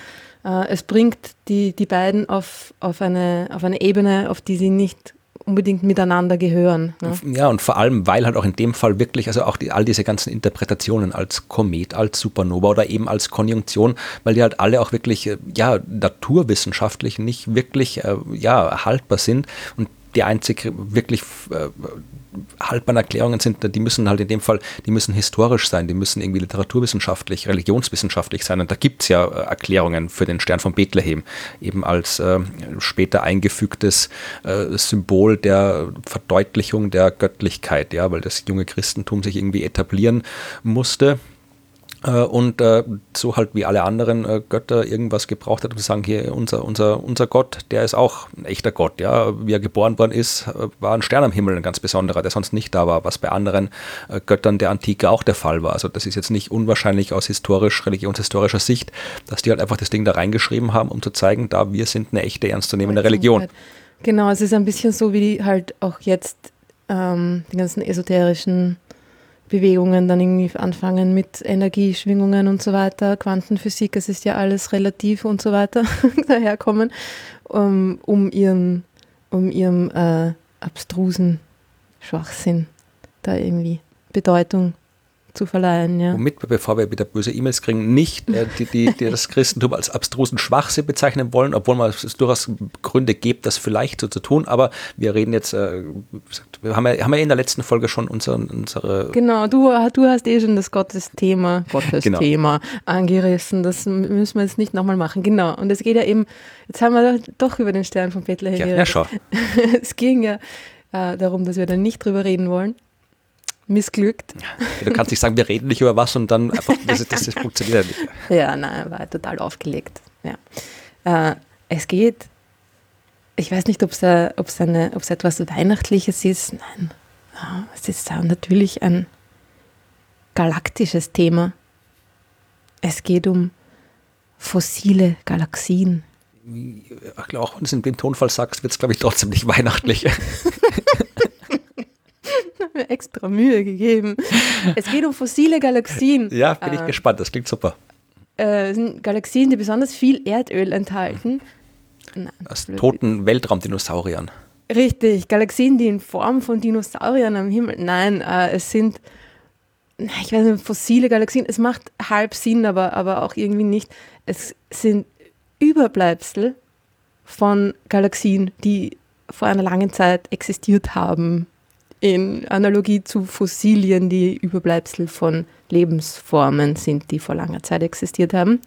Äh, es bringt die, die beiden auf, auf, eine, auf eine Ebene, auf die sie nicht unbedingt miteinander gehören. Ne? Ja, und vor allem, weil halt auch in dem Fall wirklich, also auch die, all diese ganzen Interpretationen als Komet, als Supernova oder eben als Konjunktion, weil die halt alle auch wirklich, äh, ja, naturwissenschaftlich nicht wirklich, äh, ja, haltbar sind und die einzig wirklich äh, haltbaren Erklärungen sind, die müssen halt in dem Fall, die müssen historisch sein, die müssen irgendwie literaturwissenschaftlich, religionswissenschaftlich sein. Und da gibt es ja äh, Erklärungen für den Stern von Bethlehem, eben als äh, später eingefügtes äh, Symbol der Verdeutlichung der Göttlichkeit, ja, weil das junge Christentum sich irgendwie etablieren musste und äh, so halt wie alle anderen äh, Götter irgendwas gebraucht hat, um zu sagen, hier unser, unser, unser Gott, der ist auch ein echter Gott, ja, wie er geboren worden ist, war ein Stern am Himmel, ein ganz besonderer, der sonst nicht da war, was bei anderen Göttern der Antike auch der Fall war. Also das ist jetzt nicht unwahrscheinlich aus historisch, religionshistorischer Sicht, dass die halt einfach das Ding da reingeschrieben haben, um zu zeigen, da wir sind eine echte, ernstzunehmende Religion. Genau, es ist ein bisschen so wie halt auch jetzt ähm, die ganzen esoterischen Bewegungen dann irgendwie anfangen mit Energieschwingungen und so weiter, Quantenphysik, es ist ja alles relativ und so weiter daherkommen, um, um ihren, um ihrem äh, abstrusen Schwachsinn da irgendwie Bedeutung zu verleihen. Ja. Womit wir, bevor wir wieder böse E-Mails kriegen, nicht äh, die, die, die, das Christentum als abstrusen Schwachsinn bezeichnen wollen, obwohl man es durchaus Gründe gibt, das vielleicht so zu tun. Aber wir reden jetzt, äh, wir haben ja, haben ja in der letzten Folge schon unseren, unsere. Genau, du, du hast eh schon das Gottesthema, Gottesthema genau. angerissen. Das müssen wir jetzt nicht nochmal machen. Genau. Und es geht ja eben, jetzt haben wir doch über den Stern von Bethlehem geredet. Ja, ja, schau. es ging ja äh, darum, dass wir da nicht drüber reden wollen missglückt. Du kannst nicht sagen, wir reden nicht über was und dann einfach, das, das, das funktioniert nicht. Ja, nein, war total aufgelegt. Ja. Äh, es geht, ich weiß nicht, ob es etwas Weihnachtliches ist. Nein, ja, es ist natürlich ein galaktisches Thema. Es geht um fossile Galaxien. Auch wenn du es in dem Tonfall sagst, wird es, glaube ich, trotzdem nicht weihnachtlich. mir extra Mühe gegeben. Es geht um fossile Galaxien. Ja, bin ich äh, gespannt, das klingt super. Äh, sind Galaxien, die besonders viel Erdöl enthalten. Nein, Aus blöd. toten Weltraumdinosauriern. Richtig, Galaxien, die in Form von Dinosauriern am Himmel. Nein, äh, es sind, ich weiß nicht, fossile Galaxien. Es macht halb Sinn, aber, aber auch irgendwie nicht. Es sind Überbleibsel von Galaxien, die vor einer langen Zeit existiert haben in Analogie zu Fossilien, die Überbleibsel von Lebensformen sind, die vor langer Zeit existiert haben.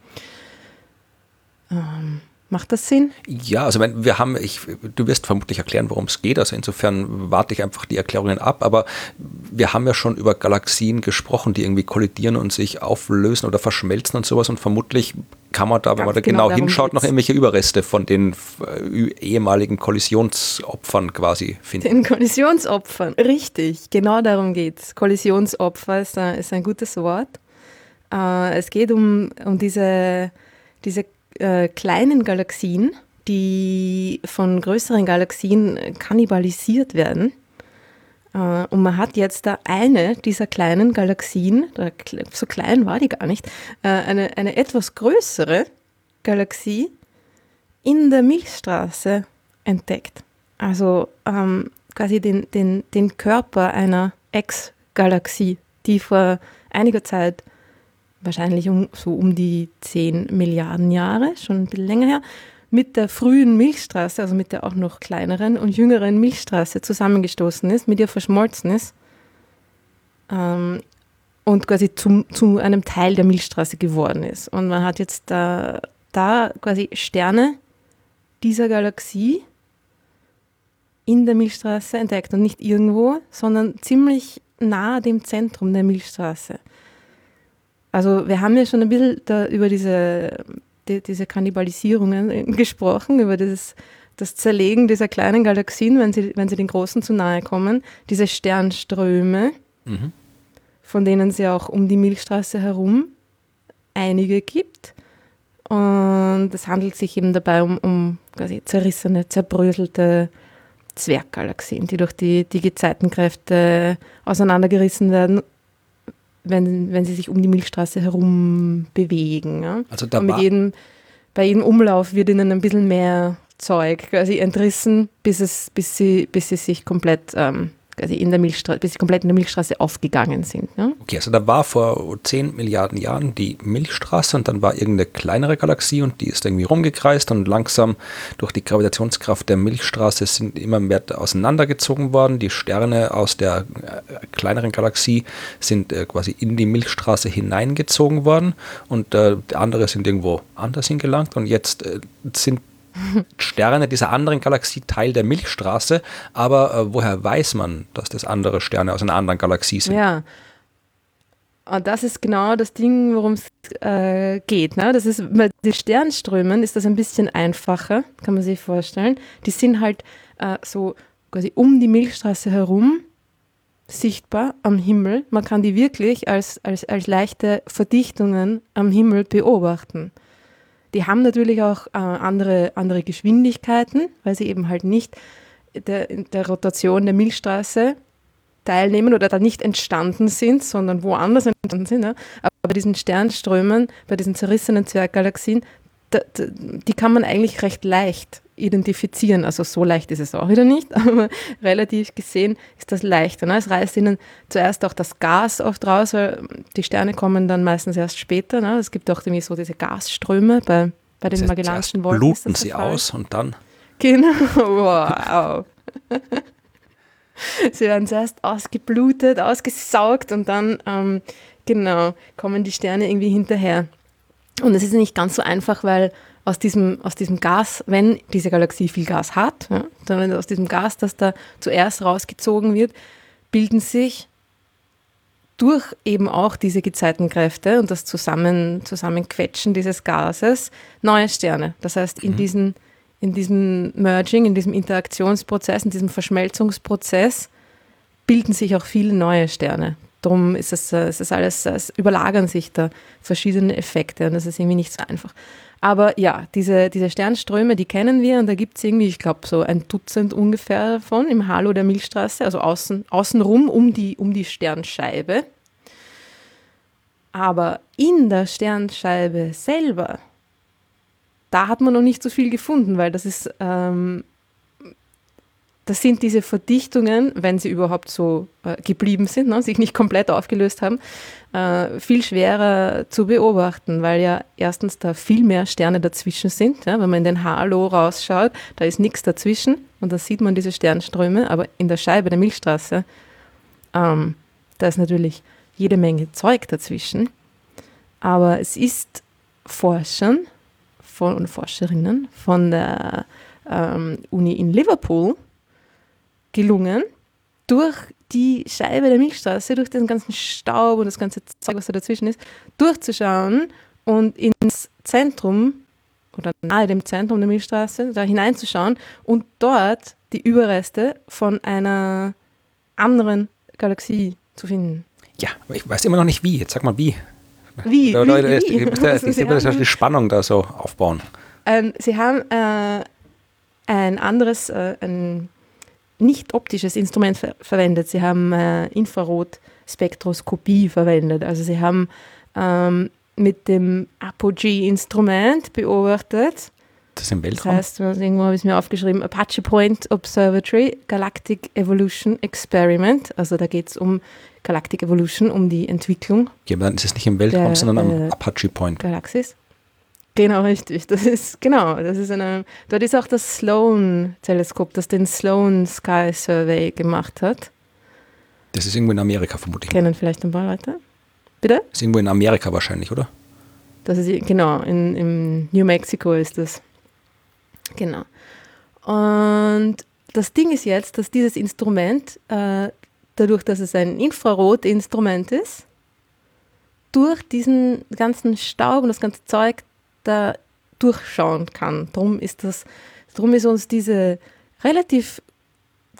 Ähm, Macht das Sinn? Ja, also wir haben, ich, du wirst vermutlich erklären, worum es geht. Also insofern warte ich einfach die Erklärungen ab. Aber wir haben ja schon über Galaxien gesprochen, die irgendwie kollidieren und sich auflösen oder verschmelzen und sowas. Und vermutlich kann man da, wenn man da genau, genau hinschaut, noch irgendwelche Überreste von den äh, ehemaligen Kollisionsopfern quasi finden. Den Kollisionsopfern, richtig. Genau darum geht es. Kollisionsopfer ist ein, ist ein gutes Wort. Äh, es geht um, um diese, diese äh, kleinen Galaxien, die von größeren Galaxien kannibalisiert werden. Äh, und man hat jetzt da eine dieser kleinen Galaxien, so klein war die gar nicht, äh, eine, eine etwas größere Galaxie in der Milchstraße entdeckt. Also ähm, quasi den, den, den Körper einer Ex-Galaxie, die vor einiger Zeit wahrscheinlich um, so um die 10 Milliarden Jahre, schon ein bisschen länger her, mit der frühen Milchstraße, also mit der auch noch kleineren und jüngeren Milchstraße zusammengestoßen ist, mit ihr verschmolzen ist ähm, und quasi zum, zu einem Teil der Milchstraße geworden ist. Und man hat jetzt da, da quasi Sterne dieser Galaxie in der Milchstraße entdeckt und nicht irgendwo, sondern ziemlich nah dem Zentrum der Milchstraße. Also wir haben ja schon ein bisschen da über diese, die, diese Kannibalisierungen gesprochen, über dieses das Zerlegen dieser kleinen Galaxien, wenn sie, wenn sie den großen zu nahe kommen, diese Sternströme, mhm. von denen es ja auch um die Milchstraße herum einige gibt. Und es handelt sich eben dabei um, um quasi zerrissene, zerbröselte Zwerggalaxien, die durch die, die Gezeitenkräfte auseinandergerissen werden, wenn, wenn sie sich um die Milchstraße herum bewegen. Ja? Also da Und mit jedem, bei jedem Umlauf wird ihnen ein bisschen mehr Zeug quasi entrissen, bis, es, bis, sie, bis sie sich komplett ähm, quasi in der Milchstraße, bis sie komplett in der Milchstraße aufgegangen sind. Ja? Okay, also da war vor 10 Milliarden Jahren die Milchstraße und dann war irgendeine kleinere Galaxie und die ist irgendwie rumgekreist und langsam durch die Gravitationskraft der Milchstraße sind immer mehr auseinandergezogen worden. Die Sterne aus der äh, kleineren Galaxie sind äh, quasi in die Milchstraße hineingezogen worden und äh, andere sind irgendwo anders hingelangt und jetzt äh, sind Sterne dieser anderen Galaxie Teil der Milchstraße, aber äh, woher weiß man, dass das andere Sterne aus einer anderen Galaxie sind? Ja. Und das ist genau das Ding, worum es äh, geht. Ne? Das ist, bei den Sternströmen ist das ein bisschen einfacher, kann man sich vorstellen. Die sind halt äh, so quasi um die Milchstraße herum sichtbar am Himmel. Man kann die wirklich als, als, als leichte Verdichtungen am Himmel beobachten. Die haben natürlich auch äh, andere, andere Geschwindigkeiten, weil sie eben halt nicht der, der Rotation der Milchstraße teilnehmen oder da nicht entstanden sind, sondern woanders entstanden sind. Ja. Aber bei diesen Sternströmen, bei diesen zerrissenen Zwerggalaxien, da, da, die kann man eigentlich recht leicht identifizieren. Also so leicht ist es auch wieder nicht, aber relativ gesehen ist das leichter. Ne? Es reißt ihnen zuerst auch das Gas oft raus, weil die Sterne kommen dann meistens erst später. Ne? Es gibt auch irgendwie so diese Gasströme bei, bei den das heißt, Magellanischen Wolken. Bluten sie aus und dann. Genau, wow. sie werden zuerst ausgeblutet, ausgesaugt und dann, ähm, genau, kommen die Sterne irgendwie hinterher. Und es ist nicht ganz so einfach, weil aus diesem, aus diesem Gas, wenn diese Galaxie viel Gas hat, ja, dann aus diesem Gas, das da zuerst rausgezogen wird, bilden sich durch eben auch diese Gezeitenkräfte und das Zusammen, Zusammenquetschen dieses Gases neue Sterne. Das heißt, in, mhm. diesen, in diesem Merging, in diesem Interaktionsprozess, in diesem Verschmelzungsprozess bilden sich auch viele neue Sterne. Darum ist es, es ist alles, es überlagern sich da verschiedene Effekte und das ist irgendwie nicht so einfach. Aber ja, diese, diese Sternströme, die kennen wir und da gibt es irgendwie, ich glaube, so ein Dutzend ungefähr davon im Halo der Milchstraße, also außen, außenrum um die, um die Sternscheibe. Aber in der Sternscheibe selber, da hat man noch nicht so viel gefunden, weil das ist ähm, das sind diese Verdichtungen, wenn sie überhaupt so äh, geblieben sind, ne, sich nicht komplett aufgelöst haben, äh, viel schwerer zu beobachten, weil ja erstens da viel mehr Sterne dazwischen sind. Ja, wenn man in den Halo rausschaut, da ist nichts dazwischen und da sieht man diese Sternströme, aber in der Scheibe der Milchstraße, ähm, da ist natürlich jede Menge Zeug dazwischen. Aber es ist Forschern von, und Forscherinnen von der ähm, Uni in Liverpool gelungen, durch die Scheibe der Milchstraße, durch den ganzen Staub und das ganze Zeug, was da dazwischen ist, durchzuschauen und ins Zentrum oder nahe dem Zentrum der Milchstraße da hineinzuschauen und dort die Überreste von einer anderen Galaxie zu finden. Ja, aber ich weiß immer noch nicht wie. Jetzt sag mal wie. Wie? Da, wie, wie? Ich muss die Spannung da so aufbauen. Ähm, sie haben äh, ein anderes, äh, ein nicht optisches Instrument ver verwendet. Sie haben äh, Infrarotspektroskopie verwendet. Also sie haben ähm, mit dem Apogee-Instrument beobachtet. Das ist im Weltraum? Das heißt, irgendwo habe ich es mir aufgeschrieben, Apache Point Observatory Galactic Evolution Experiment. Also da geht es um Galactic Evolution, um die Entwicklung. Ja, aber dann ist es nicht im Weltraum, der, sondern am äh, Apache Point. Galaxis. Genau, richtig. Das ist, genau, das ist eine, dort ist auch das Sloan-Teleskop, das den Sloan Sky Survey gemacht hat. Das ist irgendwo in Amerika vermutlich. Kennen vielleicht ein paar Leute? Bitte? Das ist irgendwo in Amerika wahrscheinlich, oder? Das ist, genau, in, in New Mexico ist das. Genau. Und das Ding ist jetzt, dass dieses Instrument, äh, dadurch, dass es ein Infrarotinstrument ist, durch diesen ganzen Staub und das ganze Zeug da durchschauen kann. Darum ist das Darum ist uns diese relativ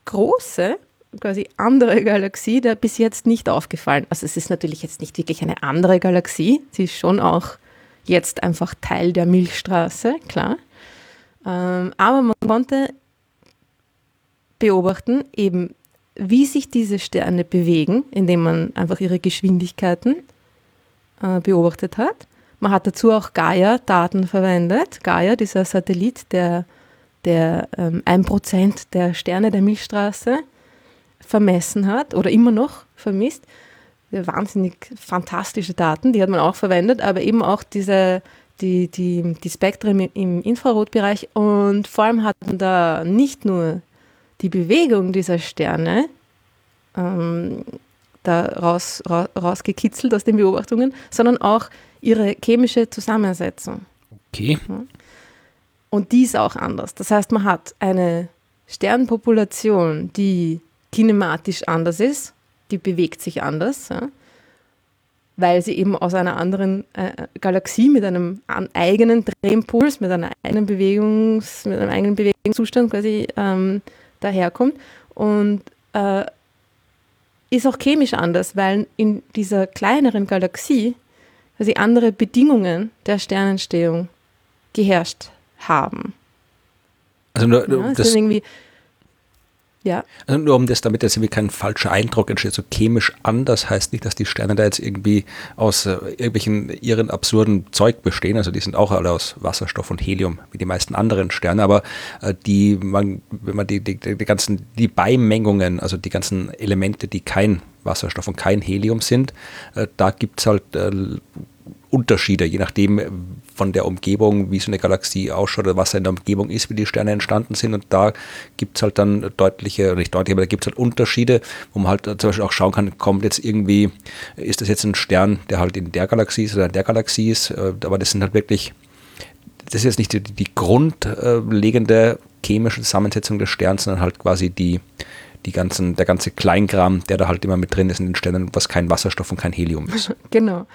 große, quasi andere Galaxie da bis jetzt nicht aufgefallen. Also es ist natürlich jetzt nicht wirklich eine andere Galaxie, sie ist schon auch jetzt einfach Teil der Milchstraße, klar. Ähm, aber man konnte beobachten, eben wie sich diese Sterne bewegen, indem man einfach ihre Geschwindigkeiten äh, beobachtet hat. Man hat dazu auch Gaia-Daten verwendet. Gaia, dieser Satellit, der, der ähm, 1% der Sterne der Milchstraße vermessen hat oder immer noch vermisst. Wahnsinnig fantastische Daten, die hat man auch verwendet, aber eben auch diese, die, die, die Spektren im Infrarotbereich und vor allem hat man da nicht nur die Bewegung dieser Sterne ähm, da raus, ra, rausgekitzelt aus den Beobachtungen, sondern auch ihre chemische Zusammensetzung. Okay. Und die ist auch anders. Das heißt, man hat eine Sternpopulation, die kinematisch anders ist, die bewegt sich anders, ja, weil sie eben aus einer anderen äh, Galaxie mit einem eigenen Drehimpuls, mit, einer eigenen Bewegungs, mit einem eigenen Bewegungszustand quasi ähm, daherkommt und äh, ist auch chemisch anders, weil in dieser kleineren Galaxie quasi andere Bedingungen der Sternentstehung geherrscht haben. Also nur, ja, das, irgendwie ja. Also nur um das, damit jetzt irgendwie kein falscher Eindruck entsteht, so chemisch anders heißt nicht, dass die Sterne da jetzt irgendwie aus äh, irgendwelchen ihren absurden Zeug bestehen. Also die sind auch alle aus Wasserstoff und Helium, wie die meisten anderen Sterne. Aber äh, die, man, wenn man die, die, die ganzen, die Beimengungen, also die ganzen Elemente, die kein Wasserstoff und kein Helium sind, äh, da gibt es halt Unterschiede, je nachdem von der Umgebung, wie so eine Galaxie ausschaut oder was in der Umgebung ist, wie die Sterne entstanden sind. Und da gibt es halt dann deutliche, nicht deutliche, aber da gibt es halt Unterschiede, wo man halt zum Beispiel auch schauen kann, kommt jetzt irgendwie, ist das jetzt ein Stern, der halt in der Galaxie ist oder in der Galaxie ist, äh, aber das sind halt wirklich, das ist jetzt nicht die, die grundlegende chemische Zusammensetzung des Sterns, sondern halt quasi die, die ganzen, der ganze Kleinkram, der da halt immer mit drin ist in den Sternen, was kein Wasserstoff und kein Helium ist. Genau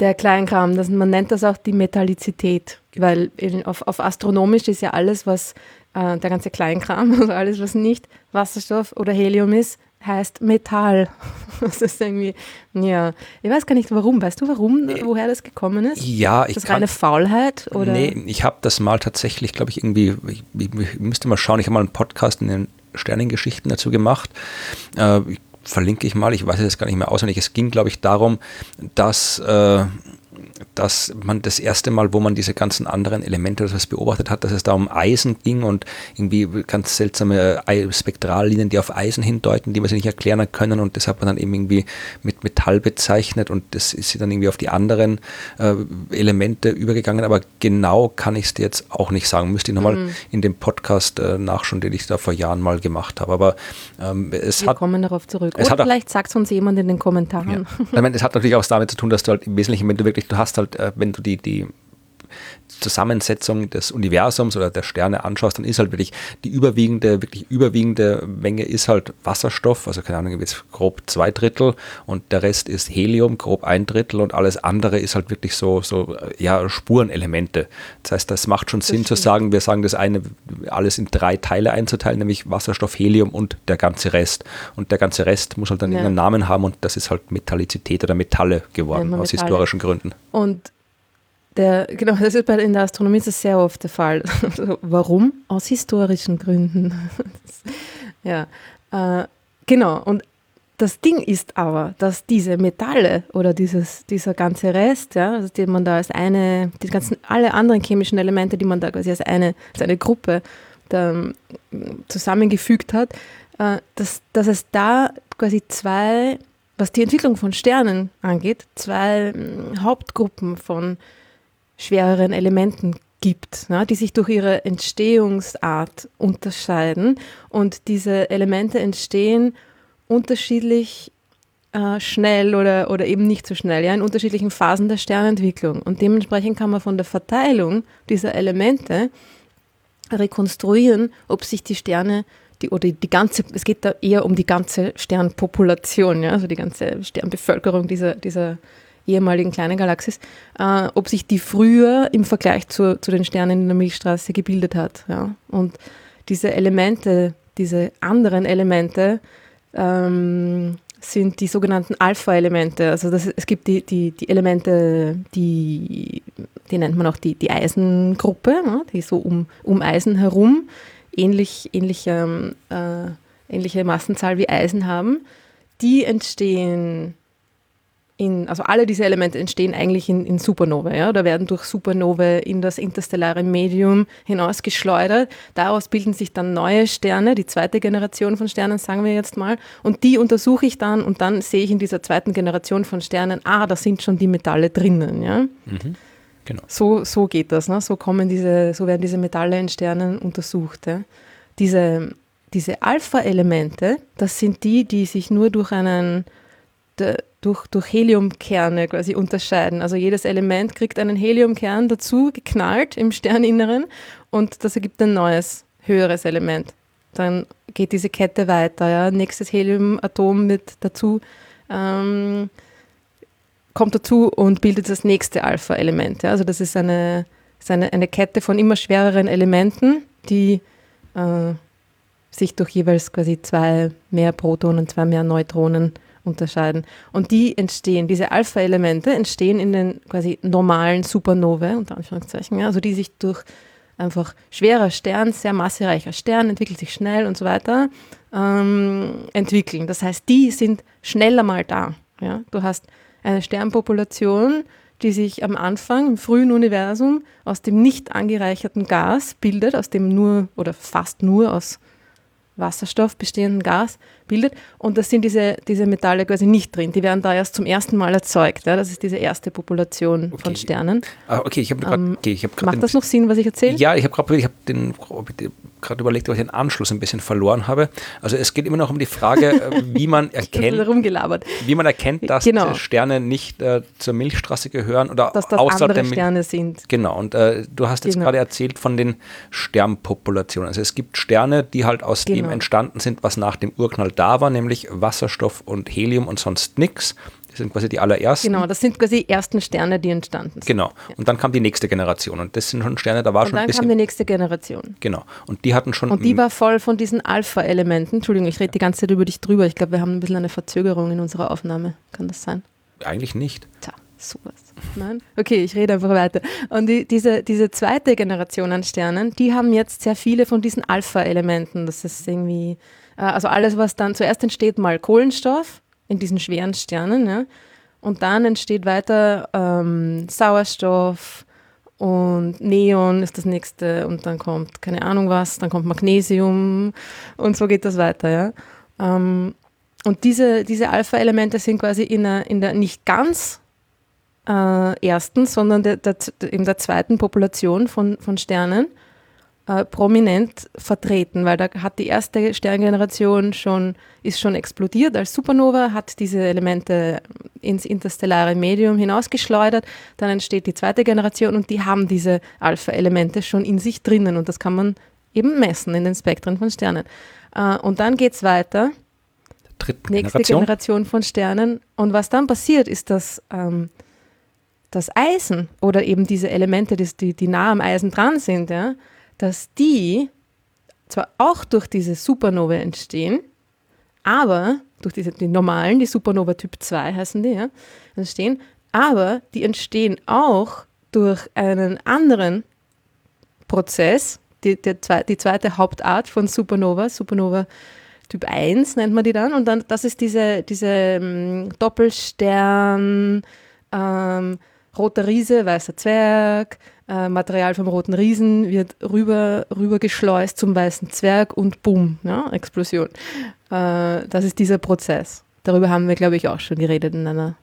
der Kleinkram. Das, man nennt das auch die Metallizität, weil auf, auf astronomisch ist ja alles, was äh, der ganze Kleinkram, also alles, was nicht Wasserstoff oder Helium ist, heißt Metall. Das ist irgendwie, ja, ich weiß gar nicht warum. Weißt du, warum, woher das gekommen ist? Ja, ich. Ist das reine Faulheit? Oder? Nee, ich habe das mal tatsächlich, glaube ich, irgendwie, ich, ich, müsste mal schauen, ich habe mal einen Podcast in den Sternengeschichten dazu gemacht. Äh, ich verlinke ich mal, ich weiß jetzt gar nicht mehr auswendig. Es ging, glaube ich, darum, dass äh, dass man das erste Mal, wo man diese ganzen anderen Elemente das beobachtet hat, dass es da um Eisen ging und irgendwie ganz seltsame Spektrallinien, die auf Eisen hindeuten, die man sich nicht erklären können und das hat man dann eben irgendwie mit Metall bezeichnet und das ist dann irgendwie auf die anderen äh, Elemente übergegangen, aber genau kann ich es dir jetzt auch nicht sagen. Müsste ich nochmal mhm. in dem Podcast äh, nachschauen, den ich da vor Jahren mal gemacht habe. Aber ähm, es Wir hat. kommen darauf zurück. Oder vielleicht sagt es uns jemand in den Kommentaren. Ja. Ich meine, es hat natürlich auch damit zu tun, dass du halt im Wesentlichen, wenn du wirklich, du hast halt, äh, wenn du die, die Zusammensetzung des Universums oder der Sterne anschaust, dann ist halt wirklich die überwiegende, wirklich überwiegende Menge ist halt Wasserstoff, also keine Ahnung, jetzt grob zwei Drittel und der Rest ist Helium, grob ein Drittel und alles andere ist halt wirklich so, so ja, Spurenelemente. Das heißt, das macht schon das Sinn stimmt. zu sagen, wir sagen das eine, alles in drei Teile einzuteilen, nämlich Wasserstoff, Helium und der ganze Rest. Und der ganze Rest muss halt dann ja. irgendeinen Namen haben und das ist halt Metallizität oder Metalle geworden, ja, aus Metalle. historischen Gründen. Und der, genau, das ist bei, in der Astronomie ist das sehr oft der Fall. Warum? Aus historischen Gründen. ja, äh, genau. Und das Ding ist aber, dass diese Metalle oder dieses, dieser ganze Rest, ja, also die man da als eine, die ganzen, alle anderen chemischen Elemente, die man da quasi als eine, als eine Gruppe da, ähm, zusammengefügt hat, äh, dass, dass es da quasi zwei, was die Entwicklung von Sternen angeht, zwei äh, Hauptgruppen von schwereren Elementen gibt, ne, die sich durch ihre Entstehungsart unterscheiden. Und diese Elemente entstehen unterschiedlich äh, schnell oder, oder eben nicht so schnell, ja, in unterschiedlichen Phasen der Sternentwicklung. Und dementsprechend kann man von der Verteilung dieser Elemente rekonstruieren, ob sich die Sterne die, oder die ganze, es geht da eher um die ganze Sternpopulation, ja, also die ganze Sternbevölkerung dieser, dieser ehemaligen kleinen Galaxis, äh, ob sich die früher im Vergleich zu, zu den Sternen in der Milchstraße gebildet hat. Ja? Und diese Elemente, diese anderen Elemente, ähm, sind die sogenannten Alpha-Elemente. Also das, es gibt die, die, die Elemente, die, die nennt man auch die, die Eisengruppe, ne, die so um, um Eisen herum ähnlich, ähnliche, äh, ähnliche Massenzahl wie Eisen haben. Die entstehen in, also alle diese Elemente entstehen eigentlich in, in Supernovae, ja, oder werden durch Supernovae in das interstellare Medium hinausgeschleudert. Daraus bilden sich dann neue Sterne, die zweite Generation von Sternen, sagen wir jetzt mal, und die untersuche ich dann und dann sehe ich in dieser zweiten Generation von Sternen, ah, da sind schon die Metalle drinnen, ja. Mhm, genau. So, so geht das, ne? so kommen diese, so werden diese Metalle in Sternen untersucht. Ja? Diese, diese Alpha-Elemente, das sind die, die sich nur durch einen durch, durch Heliumkerne quasi unterscheiden. Also jedes Element kriegt einen Heliumkern dazu geknallt im Sterninneren und das ergibt ein neues, höheres Element. Dann geht diese Kette weiter. Ja. Nächstes Heliumatom mit dazu, ähm, kommt dazu und bildet das nächste Alpha-Element. Ja. Also das ist eine, ist eine, eine Kette von immer schwereren Elementen, die äh, sich durch jeweils quasi zwei mehr Protonen, zwei mehr Neutronen unterscheiden. Und die entstehen, diese Alpha-Elemente entstehen in den quasi normalen Supernovae, unter Anführungszeichen, ja, also die sich durch einfach schwerer Stern, sehr massereicher Stern, entwickelt sich schnell und so weiter, ähm, entwickeln. Das heißt, die sind schneller mal da. Ja? Du hast eine Sternpopulation, die sich am Anfang im frühen Universum aus dem nicht angereicherten Gas bildet, aus dem nur oder fast nur aus Wasserstoff bestehenden Gas bildet. Und das sind diese, diese Metalle quasi nicht drin. Die werden da erst zum ersten Mal erzeugt. Ja? Das ist diese erste Population okay. von Sternen. Ah, okay, ich habe gerade. Ähm, okay, hab macht das noch Sinn, was ich erzähle? Ja, ich habe gerade hab gerade überlegt, ob ich den Anschluss ein bisschen verloren habe. Also es geht immer noch um die Frage, äh, wie man erkennt, wie man erkennt, dass genau. Sterne nicht äh, zur Milchstraße gehören oder dass das außer andere Sterne sind. Genau. Und äh, du hast jetzt genau. gerade erzählt von den Sternpopulationen. Also es gibt Sterne, die halt aus genau. dem entstanden sind, was nach dem Urknall da war, nämlich Wasserstoff und Helium und sonst nichts. Das sind quasi die allerersten. Genau, das sind quasi die ersten Sterne, die entstanden sind. Genau. Und dann kam die nächste Generation. Und das sind schon Sterne, da war und schon ein bisschen. Dann kam die nächste Generation. Genau. Und die hatten schon. Und die war voll von diesen Alpha-Elementen. Entschuldigung, ich rede die ganze Zeit über dich drüber. Ich glaube, wir haben ein bisschen eine Verzögerung in unserer Aufnahme. Kann das sein? Eigentlich nicht. Tja, sowas. Nein? Okay, ich rede einfach weiter. Und die, diese, diese zweite Generation an Sternen, die haben jetzt sehr viele von diesen Alpha-Elementen. Das ist irgendwie, also alles, was dann zuerst entsteht, mal Kohlenstoff, in diesen schweren Sternen. Ja? Und dann entsteht weiter ähm, Sauerstoff und Neon ist das nächste und dann kommt keine Ahnung was, dann kommt Magnesium und so geht das weiter. Ja? Ähm, und diese, diese Alpha-Elemente sind quasi in der, in der nicht ganz äh, ersten, sondern der, der, in der zweiten Population von, von Sternen äh, prominent vertreten, weil da hat die erste Sterngeneration schon, ist schon explodiert als Supernova, hat diese Elemente ins interstellare Medium hinausgeschleudert, dann entsteht die zweite Generation und die haben diese Alpha-Elemente schon in sich drinnen und das kann man eben messen in den Spektren von Sternen. Äh, und dann geht es weiter. Dritte nächste Generation. Generation von Sternen. Und was dann passiert, ist, dass ähm, das Eisen oder eben diese Elemente, die, die nah am Eisen dran sind, ja, dass die zwar auch durch diese Supernova entstehen, aber durch diese, die normalen, die Supernova Typ 2 heißen die, ja, entstehen, aber die entstehen auch durch einen anderen Prozess, die, die, die zweite Hauptart von Supernova, Supernova Typ 1 nennt man die dann, und dann, das ist diese, diese ähm, Doppelstern, ähm, roter Riese, weißer Zwerg, äh, Material vom Roten Riesen wird rüber, rüber geschleust zum Weißen Zwerg und bumm, ja, Explosion. Äh, das ist dieser Prozess. Darüber haben wir, glaube ich, auch schon geredet in einer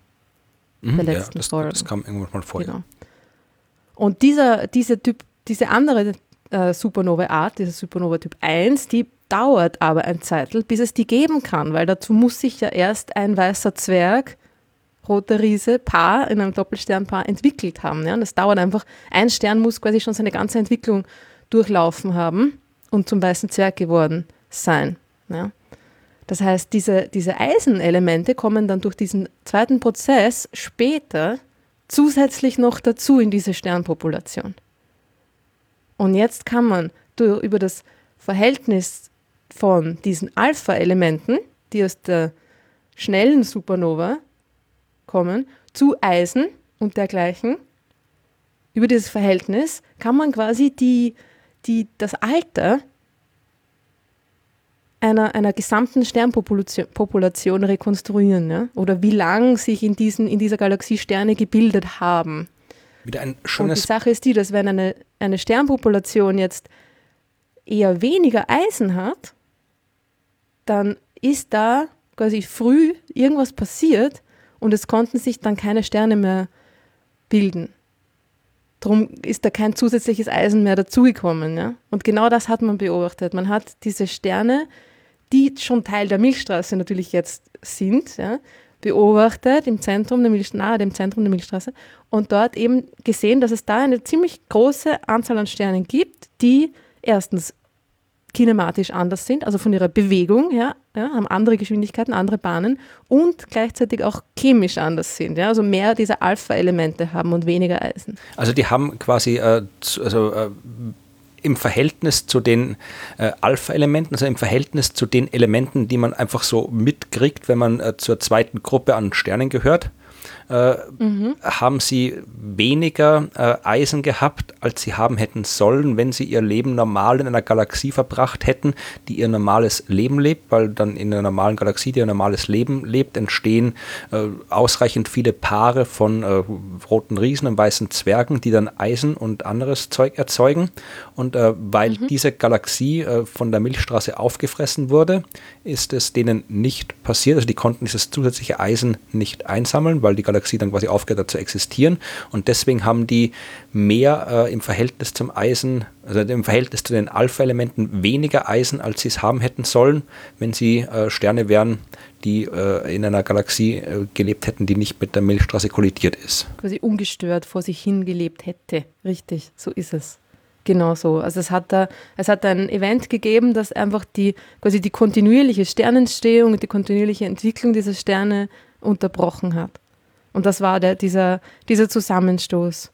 mhm, der letzten ja, das, Folge. Das kam irgendwann mal vor. Genau. Und dieser, dieser Typ, diese andere äh, Supernova-Art, dieser Supernova Typ 1, die dauert aber ein Zeitl, bis es die geben kann, weil dazu muss sich ja erst ein weißer Zwerg roter Riese Paar in einem Doppelsternpaar entwickelt haben. Ja? Und das dauert einfach, ein Stern muss quasi schon seine ganze Entwicklung durchlaufen haben und zum weißen Zwerg geworden sein. Ja? Das heißt, diese, diese Eisenelemente kommen dann durch diesen zweiten Prozess später zusätzlich noch dazu in diese Sternpopulation. Und jetzt kann man durch, über das Verhältnis von diesen Alpha-Elementen, die aus der schnellen Supernova kommen, zu Eisen und dergleichen, über dieses Verhältnis kann man quasi die, die, das Alter einer, einer gesamten Sternpopulation Population rekonstruieren. Ja? Oder wie lang sich in, diesen, in dieser Galaxie Sterne gebildet haben. Wieder ein schönes Und die Sache ist die, dass wenn eine, eine Sternpopulation jetzt eher weniger Eisen hat, dann ist da quasi früh irgendwas passiert und es konnten sich dann keine Sterne mehr bilden. Darum ist da kein zusätzliches Eisen mehr dazugekommen. Ja? Und genau das hat man beobachtet. Man hat diese Sterne die schon Teil der Milchstraße natürlich jetzt sind, ja, beobachtet im Zentrum der Milch, nahe dem Zentrum der Milchstraße und dort eben gesehen, dass es da eine ziemlich große Anzahl an Sternen gibt, die erstens kinematisch anders sind, also von ihrer Bewegung her, ja, haben andere Geschwindigkeiten, andere Bahnen und gleichzeitig auch chemisch anders sind, ja, also mehr dieser Alpha-Elemente haben und weniger Eisen. Also die haben quasi äh, also, äh, im Verhältnis zu den äh, Alpha-Elementen, also im Verhältnis zu den Elementen, die man einfach so mitkriegt, wenn man äh, zur zweiten Gruppe an Sternen gehört, äh, mhm. haben sie weniger äh, Eisen gehabt, als sie haben hätten sollen, wenn sie ihr Leben normal in einer Galaxie verbracht hätten, die ihr normales Leben lebt, weil dann in einer normalen Galaxie, die ihr normales Leben lebt, entstehen äh, ausreichend viele Paare von äh, roten Riesen und weißen Zwergen, die dann Eisen und anderes Zeug erzeugen. Und äh, weil mhm. diese Galaxie äh, von der Milchstraße aufgefressen wurde, ist es denen nicht passiert. Also die konnten dieses zusätzliche Eisen nicht einsammeln, weil die Galaxie dann quasi aufgehört hat zu existieren. Und deswegen haben die mehr äh, im Verhältnis zum Eisen, also im Verhältnis zu den Alpha-Elementen weniger Eisen, als sie es haben hätten sollen, wenn sie äh, Sterne wären, die äh, in einer Galaxie äh, gelebt hätten, die nicht mit der Milchstraße kollidiert ist. Quasi ungestört vor sich hin gelebt hätte. Richtig, so ist es. Genau so. Also es hat da, es hat ein Event gegeben, das einfach die, quasi die kontinuierliche Sternentstehung und die kontinuierliche Entwicklung dieser Sterne unterbrochen hat. Und das war der, dieser, dieser Zusammenstoß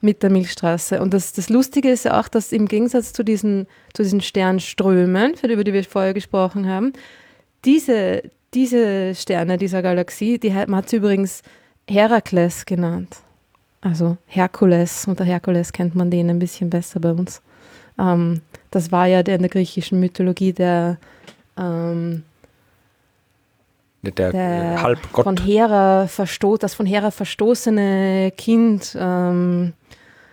mit der Milchstraße. Und das, das Lustige ist ja auch, dass im Gegensatz zu diesen, zu diesen Sternströmen, über die wir vorher gesprochen haben, diese, diese Sterne dieser Galaxie, die man hat sie übrigens Herakles genannt. Also Herkules, unter Herkules kennt man den ein bisschen besser bei uns. Ähm, das war ja der in der griechischen Mythologie der ähm, der, der Halbgott. Von Hera versto das von Hera verstoßene Kind, ähm,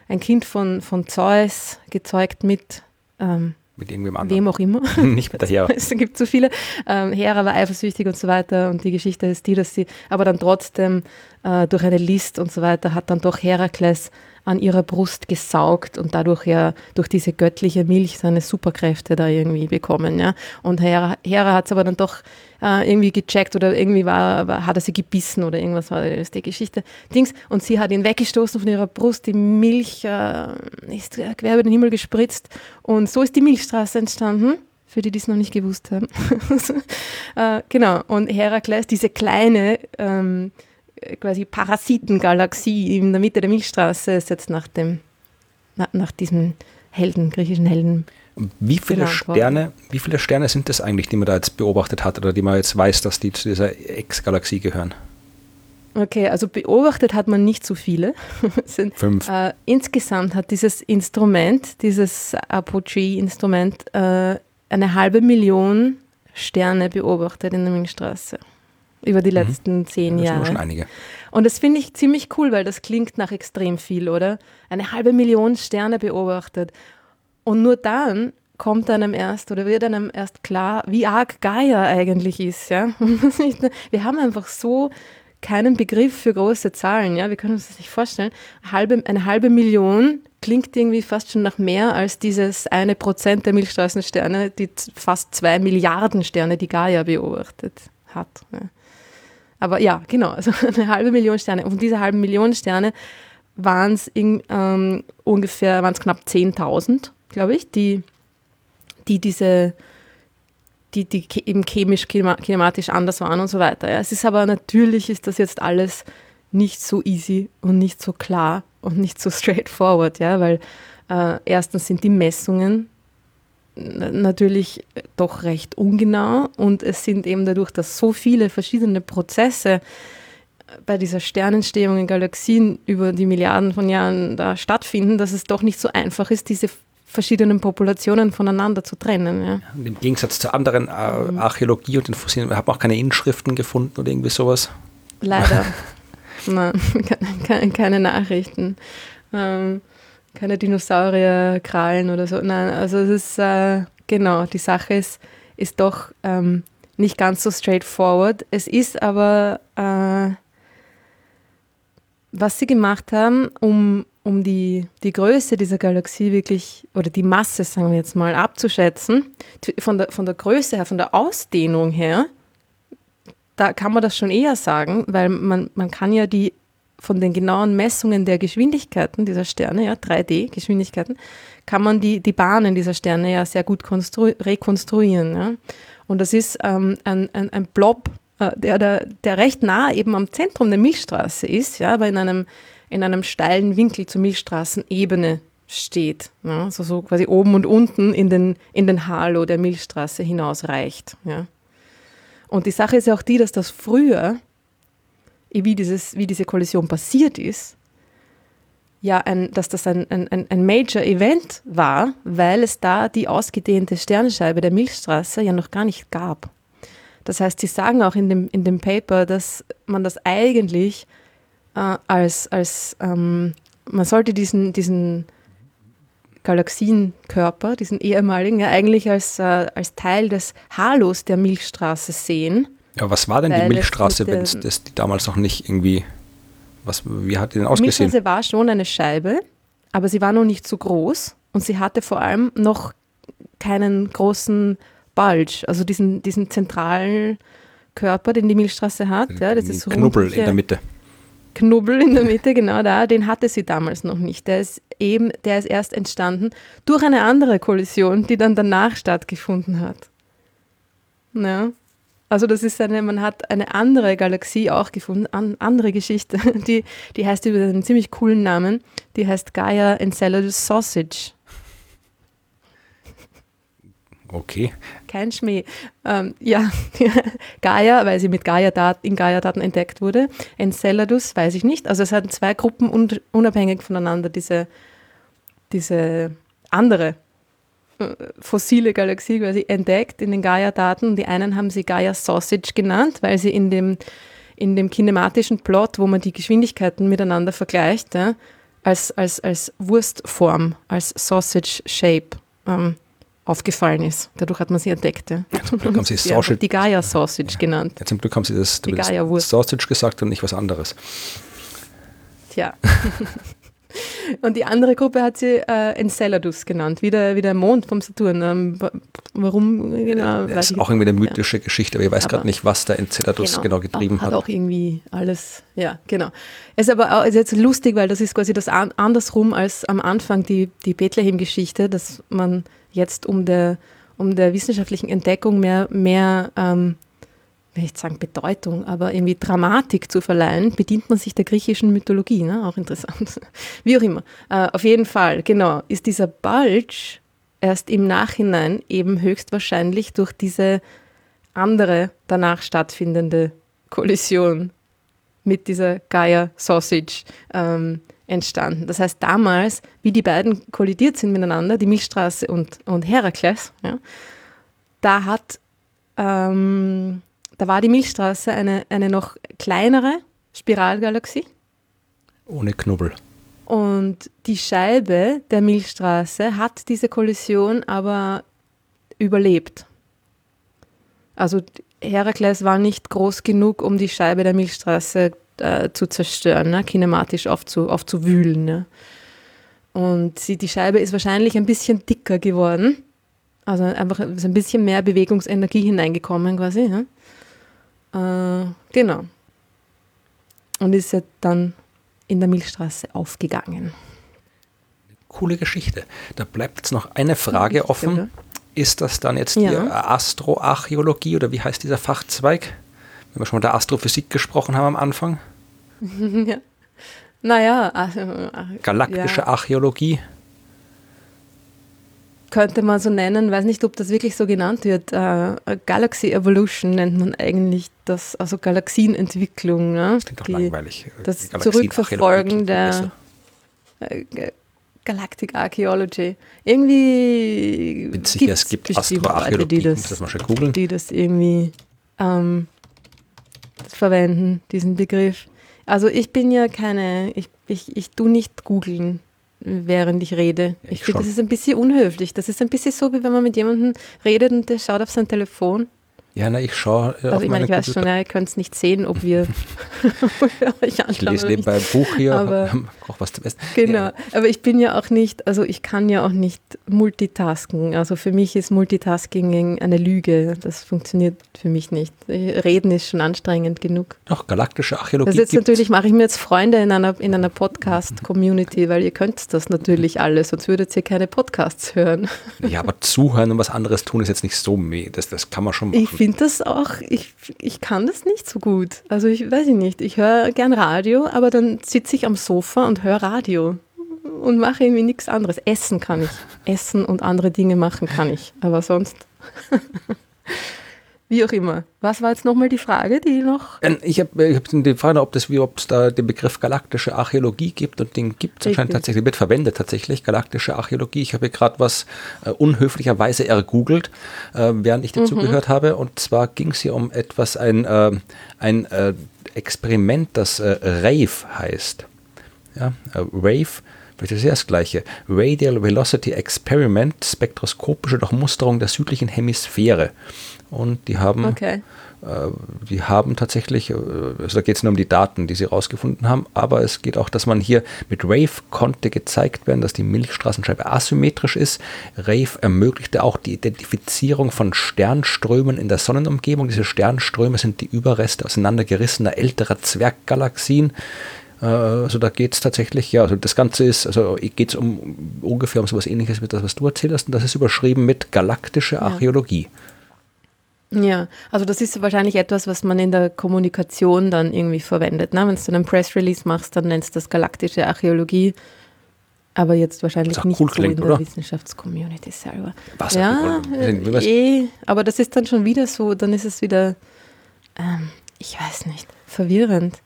ein Kind von, von Zeus, gezeugt mit, ähm, mit irgendwem anderen. Wem auch immer. Nicht mit der Hera. es gibt so viele. Ähm, Hera war eifersüchtig und so weiter. Und die Geschichte ist die, dass sie aber dann trotzdem äh, durch eine List und so weiter hat dann doch Herakles an ihrer Brust gesaugt und dadurch ja durch diese göttliche Milch seine Superkräfte da irgendwie bekommen. Ja. Und Hera, Hera hat es aber dann doch äh, irgendwie gecheckt oder irgendwie war, war, hat er sie gebissen oder irgendwas war das die Geschichte. Dings. Und sie hat ihn weggestoßen von ihrer Brust, die Milch äh, ist quer über den Himmel gespritzt und so ist die Milchstraße entstanden für die, die es noch nicht gewusst haben. äh, genau, und Herakles, diese kleine ähm, quasi Parasitengalaxie in der Mitte der Milchstraße ist jetzt nach dem, nach, nach diesem Helden, griechischen Helden. Wie viele Sterne, wie viele Sterne sind das eigentlich, die man da jetzt beobachtet hat oder die man jetzt weiß, dass die zu dieser Ex-Galaxie gehören? Okay, also beobachtet hat man nicht so viele. sind, Fünf. Äh, insgesamt hat dieses Instrument, dieses Apogee-Instrument, äh, eine halbe Million Sterne beobachtet in der Milchstraße über die mhm. letzten mhm. zehn das Jahre. Schon einige. Und das finde ich ziemlich cool, weil das klingt nach extrem viel, oder? Eine halbe Million Sterne beobachtet. Und nur dann kommt einem erst oder wird einem erst klar, wie arg Gaia eigentlich ist. Ja? Wir haben einfach so keinen Begriff für große Zahlen. Ja? Wir können uns das nicht vorstellen. Eine halbe, eine halbe Million klingt irgendwie fast schon nach mehr als dieses eine Prozent der Milchstraßensterne, die fast zwei Milliarden Sterne, die Gaia beobachtet hat. Ja. Aber ja, genau, also eine halbe Million Sterne. Und von dieser halben Million Sterne waren es ähm, ungefähr, waren knapp 10.000, glaube ich, die, die diese die, die eben chemisch, kinematisch anders waren und so weiter. Ja. Es ist aber natürlich, ist das jetzt alles nicht so easy und nicht so klar und nicht so straightforward, ja, weil äh, erstens sind die Messungen natürlich doch recht ungenau und es sind eben dadurch, dass so viele verschiedene Prozesse bei dieser Sternentstehung in Galaxien über die Milliarden von Jahren da stattfinden, dass es doch nicht so einfach ist, diese verschiedenen Populationen voneinander zu trennen. Ja. Im Gegensatz zur anderen äh. Archäologie und den Fossilien, wir haben auch keine Inschriften gefunden oder irgendwie sowas. Leider. Nein, keine, keine Nachrichten. Ähm, keine Dinosaurierkrallen oder so. Nein, also es ist, äh, genau, die Sache ist, ist doch ähm, nicht ganz so straightforward. Es ist aber, äh, was sie gemacht haben, um, um die, die Größe dieser Galaxie wirklich, oder die Masse, sagen wir jetzt mal, abzuschätzen, von der, von der Größe her, von der Ausdehnung her, da kann man das schon eher sagen, weil man, man kann ja die von den genauen Messungen der Geschwindigkeiten dieser Sterne, ja, 3D-Geschwindigkeiten, kann man die, die Bahnen dieser Sterne ja sehr gut rekonstruieren. Ja. Und das ist ähm, ein, ein, ein Blob, äh, der, der, der recht nah eben am Zentrum der Milchstraße ist, ja, aber in einem, in einem steilen Winkel zur Milchstraßenebene steht. Ja, also so quasi oben und unten in den, in den Halo der Milchstraße hinaus reicht. Ja. Und die Sache ist ja auch die, dass das früher wie, dieses, wie diese Kollision passiert ist, ja, ein, dass das ein, ein, ein Major Event war, weil es da die ausgedehnte Sternscheibe der Milchstraße ja noch gar nicht gab. Das heißt, sie sagen auch in dem, in dem Paper, dass man das eigentlich äh, als, als ähm, man sollte diesen, diesen Galaxienkörper, diesen ehemaligen, ja eigentlich als, äh, als Teil des Halos der Milchstraße sehen ja, was war denn die Milchstraße, wenn es das die damals noch nicht irgendwie, was, wie hat die denn ausgesehen? Die Milchstraße war schon eine Scheibe, aber sie war noch nicht so groß und sie hatte vor allem noch keinen großen Bulge, also diesen, diesen zentralen Körper, den die Milchstraße hat. Ja, das ist Knubbel in der Mitte. Knubbel in der Mitte, genau da, den hatte sie damals noch nicht. Der ist eben, der ist erst entstanden durch eine andere Kollision, die dann danach stattgefunden hat. Ja. Also das ist eine, man hat eine andere Galaxie auch gefunden, an, andere Geschichte, die, die heißt über einen ziemlich coolen Namen, die heißt Gaia Enceladus Sausage. Okay. Kein Schmäh. Ähm, ja, Gaia, weil sie mit Gaia in Gaia-Daten entdeckt wurde. Enceladus weiß ich nicht. Also es hatten zwei Gruppen unabhängig voneinander diese, diese andere fossile Galaxie quasi entdeckt in den Gaia-Daten. Die einen haben sie Gaia Sausage genannt, weil sie in dem, in dem kinematischen Plot, wo man die Geschwindigkeiten miteinander vergleicht, ja, als, als, als Wurstform, als Sausage Shape ähm, aufgefallen ist. Dadurch hat man sie entdeckt. Ja. Ja, zum Glück haben sie Sausage, die Gaia Sausage genannt. Ja, zum Glück haben sie das, die das Sausage gesagt und nicht was anderes. Tja. Und die andere Gruppe hat sie äh, Enceladus genannt, wie der, wie der Mond vom Saturn. Ähm, warum genau? Das ist auch irgendwie eine mythische ja. Geschichte, aber ich weiß gerade nicht, was der Enceladus genau, genau getrieben hat. Hat auch irgendwie alles, ja, genau. Es ist aber auch, ist jetzt lustig, weil das ist quasi das an, andersrum als am Anfang die, die Bethlehem-Geschichte, dass man jetzt um der, um der wissenschaftlichen Entdeckung mehr, mehr ähm, will ich sagen Bedeutung, aber irgendwie Dramatik zu verleihen, bedient man sich der griechischen Mythologie, ne? auch interessant. Wie auch immer. Äh, auf jeden Fall, genau, ist dieser Bulge erst im Nachhinein eben höchstwahrscheinlich durch diese andere danach stattfindende Kollision mit dieser Gaia Sausage ähm, entstanden. Das heißt, damals, wie die beiden kollidiert sind miteinander, die Milchstraße und, und Herakles, ja, da hat ähm, da war die Milchstraße eine, eine noch kleinere Spiralgalaxie. Ohne Knubbel. Und die Scheibe der Milchstraße hat diese Kollision aber überlebt. Also Herakles war nicht groß genug, um die Scheibe der Milchstraße äh, zu zerstören, ne? kinematisch aufzu, aufzuwühlen. Ne? Und sie, die Scheibe ist wahrscheinlich ein bisschen dicker geworden. Also einfach ist ein bisschen mehr Bewegungsenergie hineingekommen quasi. Ne? Äh, genau. Und ist ja dann in der Milchstraße aufgegangen. Coole Geschichte. Da bleibt jetzt noch eine Frage offen. ist das dann jetzt Ja. die Astroarchäologie oder wie heißt dieser Fachzweig? Wenn wir schon mal der Astrophysik gesprochen haben am Anfang. ja. Naja, also, Galaktische ja, Archäologie. Könnte man so nennen, weiß nicht, ob das wirklich so genannt wird. Äh, Galaxy Evolution nennt man eigentlich das, also Galaxienentwicklung. Ne? Klingt doch langweilig. das Die Galaxienarchäologie Zurückverfolgen der- äh, Ga- Galactic Archaeology. Irgendwie Bin sicher, es gibt Astroarchäologie. die das, das mal schnell googeln. die das irgendwie ähm, verwenden, diesen Begriff. Also ich bin ja keine, ich, ich, ich tu nicht googeln, während ich rede. Ja, ich ich finde, das ist ein bisschen unhöflich. Das ist ein bisschen so, wie wenn man mit jemandem redet und der schaut auf sein Telefon. Ja, na, ich schaue äh, Also auf ich meine, ich weiß Computer. schon, ja, ihr könnt es nicht sehen, ob wir, ob wir euch anschauen Ich lese nebenbei ein Buch hier, Aber- auch was zu essen. Genau, Ja, aber ich bin ja auch nicht, also ich kann ja auch nicht multitasken. Also für mich ist Multitasking eine Lüge. Das funktioniert für mich nicht. Reden ist schon anstrengend genug. doch, galaktische Archäologie Das ist jetzt gibt's. natürlich, mache ich mir jetzt Freunde in einer, in einer Podcast-Community, weil ihr könnt das natürlich alles, sonst würdet ihr keine Podcasts hören. Ja, aber zuhören und was anderes tun ist jetzt nicht so, meh. das, das kann man schon machen. Ich finde das auch, ich, ich kann das nicht so gut. Also ich weiß ich nicht, ich höre gern Radio, aber dann sitze ich am Sofa und höre Radio und mache irgendwie nichts anderes. Essen kann ich. Essen und andere Dinge machen kann ich, aber sonst wie auch immer. Was war jetzt nochmal die Frage, die noch? Ähm, Ich habe ich hab die Frage, ob das wie ob es da den Begriff galaktische Archäologie gibt und den gibt es anscheinend tatsächlich, wird verwendet tatsächlich, galaktische Archäologie. Ich habe hier gerade was äh, unhöflicherweise ergoogelt, äh, während ich dir zugehört habe. Und zwar ging es hier um etwas, ein, äh, ein äh, Experiment, das äh, RAVE heißt. Ja, äh, RAVE, vielleicht ist das das gleiche. Radial Velocity Experiment, spektroskopische Durchmusterung der südlichen Hemisphäre. Und die haben Okay. äh, die haben tatsächlich, äh, also da geht es nur um die Daten, die sie rausgefunden haben, aber es geht auch, dass man hier mit Rave konnte gezeigt werden, dass die Milchstraßenscheibe asymmetrisch ist. Rave ermöglichte auch die Identifizierung von Sternströmen in der Sonnenumgebung. Diese Sternströme sind die Überreste auseinandergerissener älterer Zwerggalaxien. Äh, Also da geht es tatsächlich, ja, also das Ganze ist, also geht es um ungefähr um sowas ähnliches wie das, was du erzählt hast, und das ist überschrieben mit galaktische Archäologie. Ja, also das ist wahrscheinlich etwas, was man in der Kommunikation dann irgendwie verwendet. Ne? Wenn du einen Press Release machst, dann nennst du das galaktische Archäologie. Aber jetzt wahrscheinlich nicht cool so klingt, in der? Wissenschaftscommunity selber. Was ja, was- eh, aber das ist dann schon wieder so, dann ist es wieder, ähm, ich weiß nicht, verwirrend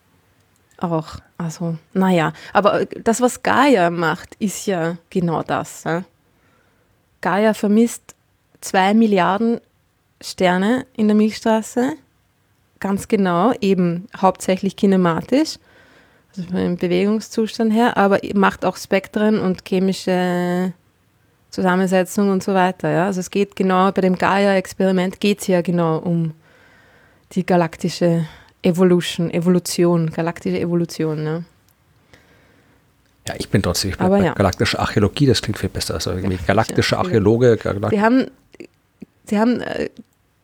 auch. Also, naja, aber das, was Gaia macht, ist ja genau das. Ja? Gaia vermisst zwei Milliarden Sterne in der Milchstraße, ganz genau, eben hauptsächlich kinematisch, also von dem Bewegungszustand her, aber macht auch Spektren und chemische Zusammensetzung und so weiter. Ja? Also es geht genau, bei dem Gaia-Experiment geht es ja genau um die galaktische Evolution, Evolution, galaktische Evolution. Ne? Ja, ich bin trotzdem, ich bleib Aber bei ja. galaktische Archäologie, das klingt viel besser. Also irgendwie galaktische Archäologe, Galak Sie haben, sie haben äh,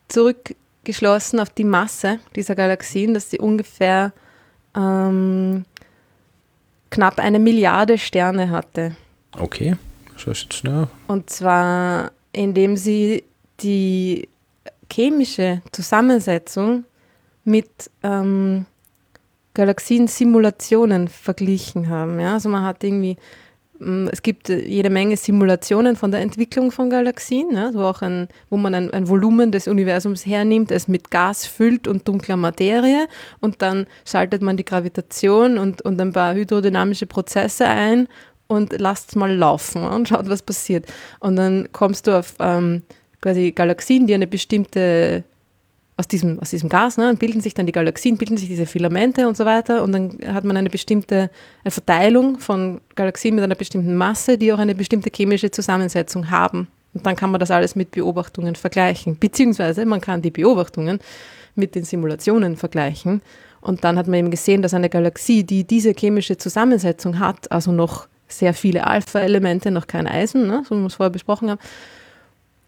zurückgeschlossen auf die Masse dieser Galaxien, dass sie ungefähr ähm, knapp eine Milliarde Sterne hatte. okay. Das ist jetzt, ne, Und zwar, indem sie die chemische Zusammensetzung mit ähm, Galaxien-Simulationen verglichen haben. Ja? Also man hat irgendwie, es gibt äh, jede Menge Simulationen von der Entwicklung von Galaxien, ja? so auch ein, wo man ein, ein Volumen des Universums hernimmt, es mit Gas füllt und dunkler Materie und dann schaltet man die Gravitation und, und ein paar hydrodynamische Prozesse ein und lasst es mal laufen und schaut, was passiert. Und dann kommst du auf ähm, quasi Galaxien, die eine bestimmte, aus diesem, aus diesem Gas, ne, und bilden sich dann die Galaxien, bilden sich diese Filamente und so weiter und dann hat man eine bestimmte eine Verteilung von Galaxien mit einer bestimmten Masse, die auch eine bestimmte chemische Zusammensetzung haben. Und dann kann man das alles mit Beobachtungen vergleichen. Beziehungsweise man kann die Beobachtungen mit den Simulationen vergleichen. Und dann hat man eben gesehen, dass eine Galaxie, die diese chemische Zusammensetzung hat, also noch sehr viele Alpha-Elemente, noch kein Eisen, ne, so wie wir es vorher besprochen haben,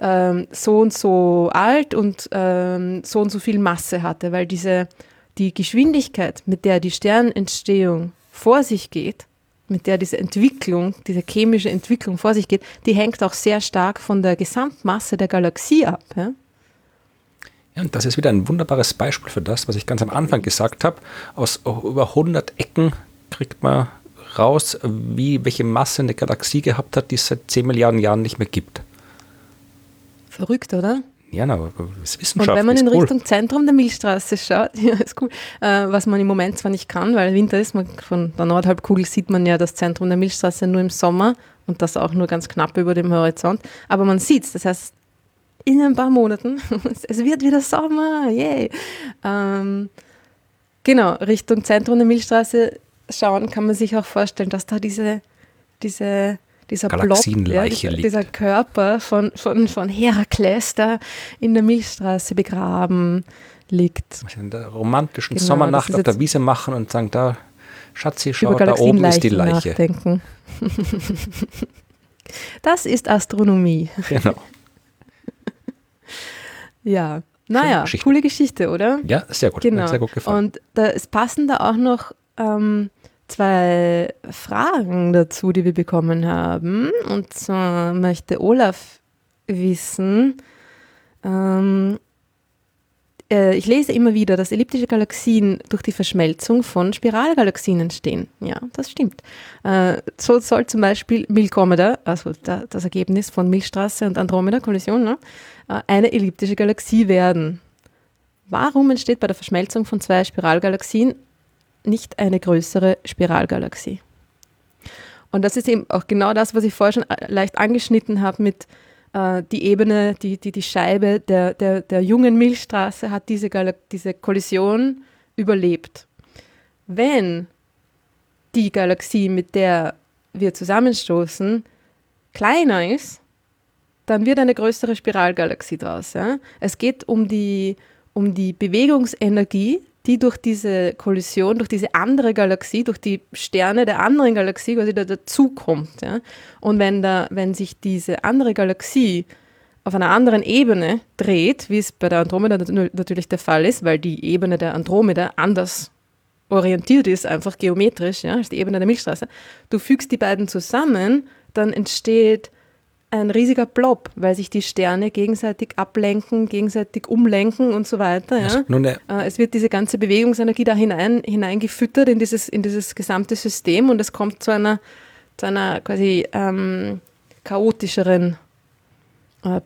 ähm, so und so alt und ähm, so und so viel Masse hatte, weil diese, die Geschwindigkeit, mit der die Sternentstehung vor sich geht, mit der diese Entwicklung, diese chemische Entwicklung vor sich geht, die hängt auch sehr stark von der Gesamtmasse der Galaxie ab. Ja? Ja, und das ist wieder ein wunderbares Beispiel für das, was ich ganz am Anfang gesagt habe. Aus über 100 Ecken kriegt man raus, wie, welche Masse eine Galaxie gehabt hat, die es seit 10 Milliarden Jahren nicht mehr gibt. Verrückt, oder? Ja, na, das ist. Und wenn man in cool. Richtung Zentrum der Milchstraße schaut, ja, ist cool, äh, was man im Moment zwar nicht kann, weil Winter ist, man, von der Nordhalbkugel sieht man ja das Zentrum der Milchstraße nur im Sommer und das auch nur ganz knapp über dem Horizont, aber man sieht es, das heißt, in ein paar Monaten, es wird wieder Sommer, yay. Ähm, genau, Richtung Zentrum der Milchstraße schauen, kann man sich auch vorstellen, dass da diese, diese dieser Blob, ja, dieser, dieser, Körper von, von, von Herakles da in der Milchstraße begraben liegt. In der romantischen genau, Sommernacht auf der Wiese machen und sagen, da, Schatzi, schau, da oben ist die Leiche. Nachdenken. das ist Astronomie. Genau. ja. Naja, Geschichte. coole Geschichte, oder? Ja, sehr gut. Genau. Sehr gut gefallen. Und da, es passen da auch noch ähm, zwei Fragen dazu, die wir bekommen haben. Und zwar möchte Olaf wissen, ähm, äh, ich lese immer wieder, dass elliptische Galaxien durch die Verschmelzung von Spiralgalaxien entstehen. Ja, das stimmt. Äh, so soll zum Beispiel Milkomeda, also da, das Ergebnis von Milchstraße und Andromeda-Kollision, ne, äh, eine elliptische Galaxie werden. Warum entsteht bei der Verschmelzung von zwei Spiralgalaxien nicht eine größere Spiralgalaxie. Und das ist eben auch genau das, was ich vorher schon äh, leicht angeschnitten habe mit äh, die Ebene, die, die, die Scheibe der, der, der jungen Milchstraße hat diese, diese Kollision überlebt. Wenn die Galaxie, mit der wir zusammenstoßen, kleiner ist, dann wird eine größere Spiralgalaxie draus. Ja? Es geht um die, um die Bewegungsenergie, die durch diese Kollision, durch diese andere Galaxie, durch die Sterne der anderen Galaxie quasi da dazukommt. Ja? Und wenn, da, wenn sich diese andere Galaxie auf einer anderen Ebene dreht, wie es bei der Andromeda natürlich der Fall ist, weil die Ebene der Andromeda anders orientiert ist, einfach geometrisch, ja, als die Ebene der Milchstraße, du fügst die beiden zusammen, dann entsteht ein riesiger Blob, weil sich die Sterne gegenseitig ablenken, gegenseitig umlenken und so weiter. Ja. Äh, es wird diese ganze Bewegungsenergie da hinein, hineingefüttert in dieses, in dieses gesamte System und es kommt zu einer, zu einer quasi ähm, chaotischeren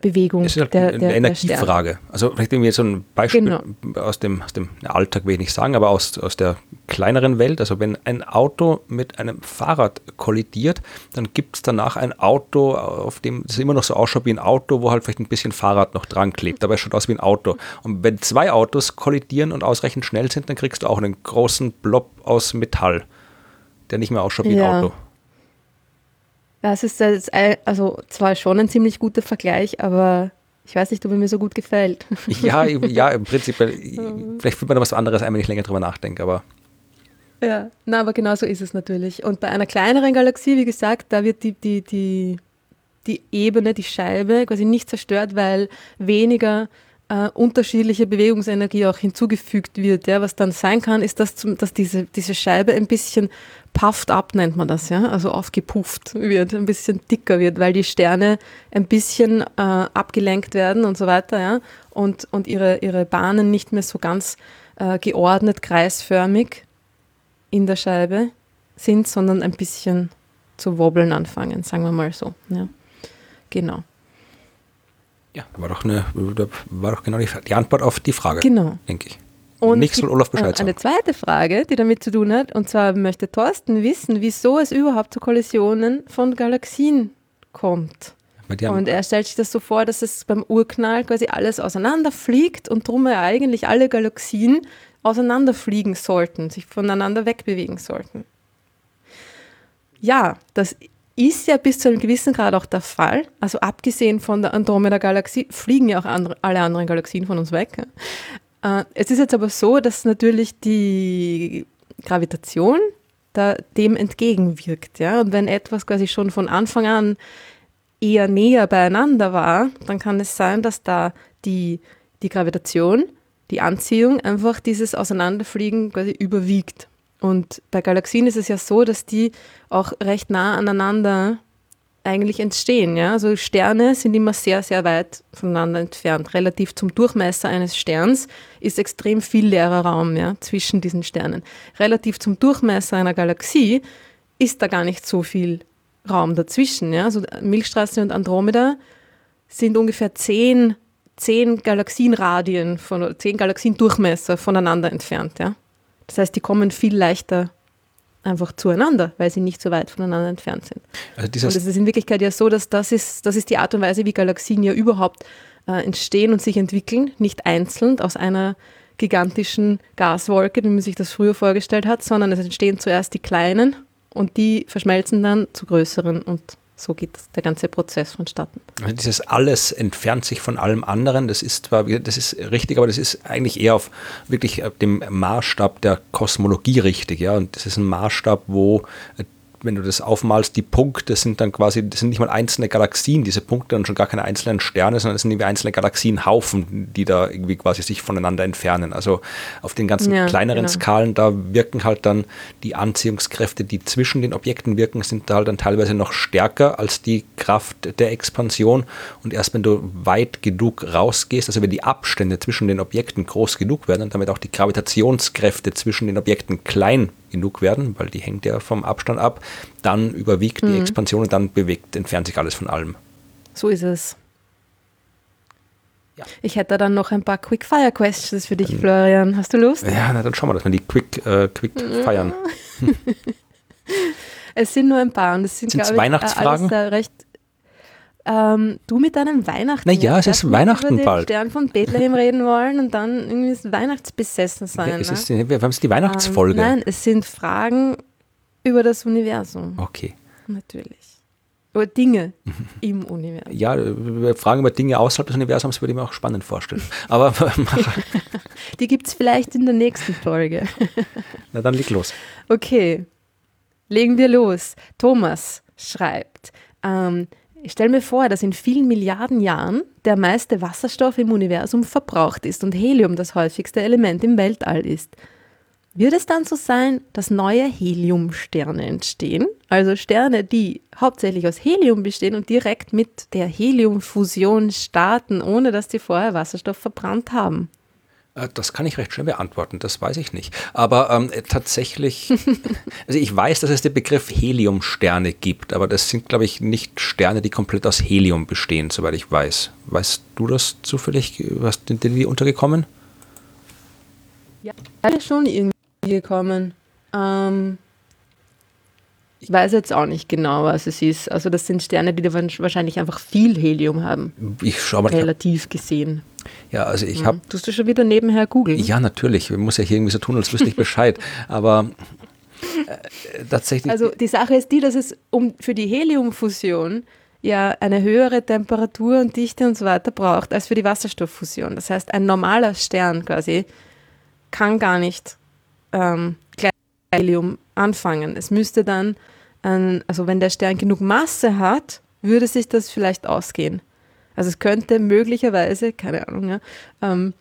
Bewegung. Das ist halt der, der, eine Energiefrage. Also vielleicht irgendwie so ein Beispiel genau. aus, dem, aus dem Alltag will ich nicht sagen, aber aus, aus der kleineren Welt. Also wenn ein Auto mit einem Fahrrad kollidiert, dann gibt es danach ein Auto, auf dem es immer noch so ausschaut wie ein Auto, wo halt vielleicht ein bisschen Fahrrad noch dran klebt, aber es schaut aus wie ein Auto. Und wenn zwei Autos kollidieren und ausreichend schnell sind, dann kriegst du auch einen großen Blob aus Metall, der nicht mehr ausschaut wie ein ja. Auto. Das ist also zwar schon ein ziemlich guter Vergleich, aber ich weiß nicht, ob er mir so gut gefällt. Ja, ja, im Prinzip, vielleicht fühlt man da was anderes ein, wenn ich länger drüber nachdenke, aber. Ja, na, aber genau so ist es natürlich. Und bei einer kleineren Galaxie, wie gesagt, da wird die, die, die, die Ebene, die Scheibe quasi nicht zerstört, weil weniger äh, unterschiedliche Bewegungsenergie auch hinzugefügt wird. Ja. Was dann sein kann, ist, dass, zum, dass diese, diese Scheibe ein bisschen pufft ab, nennt man das, ja, also aufgepufft wird, ein bisschen dicker wird, weil die Sterne ein bisschen äh, abgelenkt werden und so weiter, ja, und, und ihre, ihre Bahnen nicht mehr so ganz äh, geordnet, kreisförmig in der Scheibe sind, sondern ein bisschen zu wobbeln anfangen, sagen wir mal so. Ja. Genau. Ja, war doch, eine, war doch genau die, die Antwort auf die Frage, genau. denke ich. Und Nicht soll Olaf Bescheid sagen. Eine zweite Frage, die damit zu tun hat, und zwar möchte Thorsten wissen, wieso es überhaupt zu Kollisionen von Galaxien kommt. Und er stellt sich das so vor, dass es beim Urknall quasi alles auseinanderfliegt und drum ja eigentlich alle Galaxien auseinanderfliegen sollten, sich voneinander wegbewegen sollten. Ja, das ist ja bis zu einem gewissen Grad auch der Fall. Also abgesehen von der Andromeda-Galaxie fliegen ja auch andere, alle anderen Galaxien von uns weg. Äh, es ist jetzt aber so, dass natürlich die Gravitation da dem entgegenwirkt. Ja? Und wenn etwas quasi schon von Anfang an eher näher beieinander war, dann kann es sein, dass da die, die Gravitation, die Anziehung einfach dieses Auseinanderfliegen quasi überwiegt. Und bei Galaxien ist es ja so, dass die auch recht nah aneinander eigentlich entstehen. Ja? Also Sterne sind immer sehr, sehr weit voneinander entfernt. Relativ zum Durchmesser eines Sterns ist extrem viel leerer Raum ja, zwischen diesen Sternen. Relativ zum Durchmesser einer Galaxie ist da gar nicht so viel Raum dazwischen. Ja? Also Milchstraße und Andromeda sind ungefähr zehn, zehn Galaxienradien, von, zehn Galaxiendurchmesser voneinander entfernt. Ja? Das heißt, die kommen viel leichter einfach zueinander, weil sie nicht so weit voneinander entfernt sind. Also und es ist in Wirklichkeit ja so, dass das ist, das ist die Art und Weise, wie Galaxien ja überhaupt äh, entstehen und sich entwickeln, nicht einzeln aus einer gigantischen Gaswolke, wie man sich das früher vorgestellt hat, sondern es entstehen zuerst die kleinen und die verschmelzen dann zu größeren und so geht der ganze Prozess vonstatten. Also dieses alles entfernt sich von allem anderen, das ist zwar, das ist richtig, aber das ist eigentlich eher auf wirklich dem Maßstab der Kosmologie richtig, ja. Und das ist ein Maßstab, wo wenn du das aufmalst, die Punkte sind dann quasi, das sind nicht mal einzelne Galaxien, diese Punkte und schon gar keine einzelnen Sterne, sondern es sind irgendwie einzelne Galaxienhaufen, die da irgendwie quasi sich voneinander entfernen. Also auf den ganzen ja, kleineren genau. Skalen, da wirken halt dann die Anziehungskräfte, die zwischen den Objekten wirken, sind da halt dann teilweise noch stärker als die Kraft der Expansion. Und erst wenn du weit genug rausgehst, also wenn die Abstände zwischen den Objekten groß genug werden und damit auch die Gravitationskräfte zwischen den Objekten klein genug werden, weil die hängt ja vom Abstand ab, dann überwiegt mhm. die Expansion und dann bewegt, entfernt sich alles von allem. So ist es. Ja. Ich hätte dann noch ein paar Quick-Fire-Questions für dich, mhm. Florian. Hast du Lust? Ja, na, dann schauen wir, dass wir die quick, äh, quick feiern. es sind nur ein paar und es sind, sind glaube Weihnachtsfragen? alles recht ähm, du mit deinem Weihnachten. Naja, es ist Weihnachten über bald. Stern von Bethlehem reden wollen und dann irgendwie Weihnachtsbesessen sein. Ja, es ist, ne? wir haben es die Weihnachtsfolge. Ähm, nein, es sind Fragen über das Universum. Okay. Natürlich. Über Dinge im Universum. Ja, Fragen über Dinge außerhalb des Universums würde ich mir auch spannend vorstellen. Aber die gibt es vielleicht in der nächsten Folge. Na dann leg los. Okay, legen wir los. Thomas schreibt, ähm, ich stelle mir vor, dass in vielen Milliarden Jahren der meiste Wasserstoff im Universum verbraucht ist und Helium das häufigste Element im Weltall ist. Wird es dann so sein, dass neue Heliumsterne entstehen? Also Sterne, die hauptsächlich aus Helium bestehen und direkt mit der Heliumfusion starten, ohne dass sie vorher Wasserstoff verbrannt haben? Äh, das kann ich recht schnell beantworten, das weiß ich nicht. Aber ähm, tatsächlich, also ich weiß, dass es den Begriff Heliumsterne gibt, aber das sind, glaube ich, nicht Sterne, die komplett aus Helium bestehen, soweit ich weiß. Weißt du das zufällig? Was sind dir die untergekommen? Ja, alle schon irgendwie gekommen. Ähm, ich weiß jetzt auch nicht genau, was es ist. Also das sind Sterne, die wahrscheinlich einfach viel Helium haben. Ich schau mal. Relativ gesehen. Ja, also ich habe. Tust du schon wieder nebenher googeln? Ja, natürlich. Ich muss ja hier irgendwie so tun, als wüsste ich Bescheid. Aber äh, tatsächlich. Also die Sache ist die, dass es um für die Heliumfusion ja eine höhere Temperatur und Dichte und so weiter braucht als für die Wasserstofffusion. Das heißt, ein normaler Stern quasi kann gar nicht ähm, Helium anfangen. Es müsste dann, ein, also wenn der Stern genug Masse hat, würde sich das vielleicht ausgehen. Also es könnte möglicherweise, keine Ahnung, ja, ähm,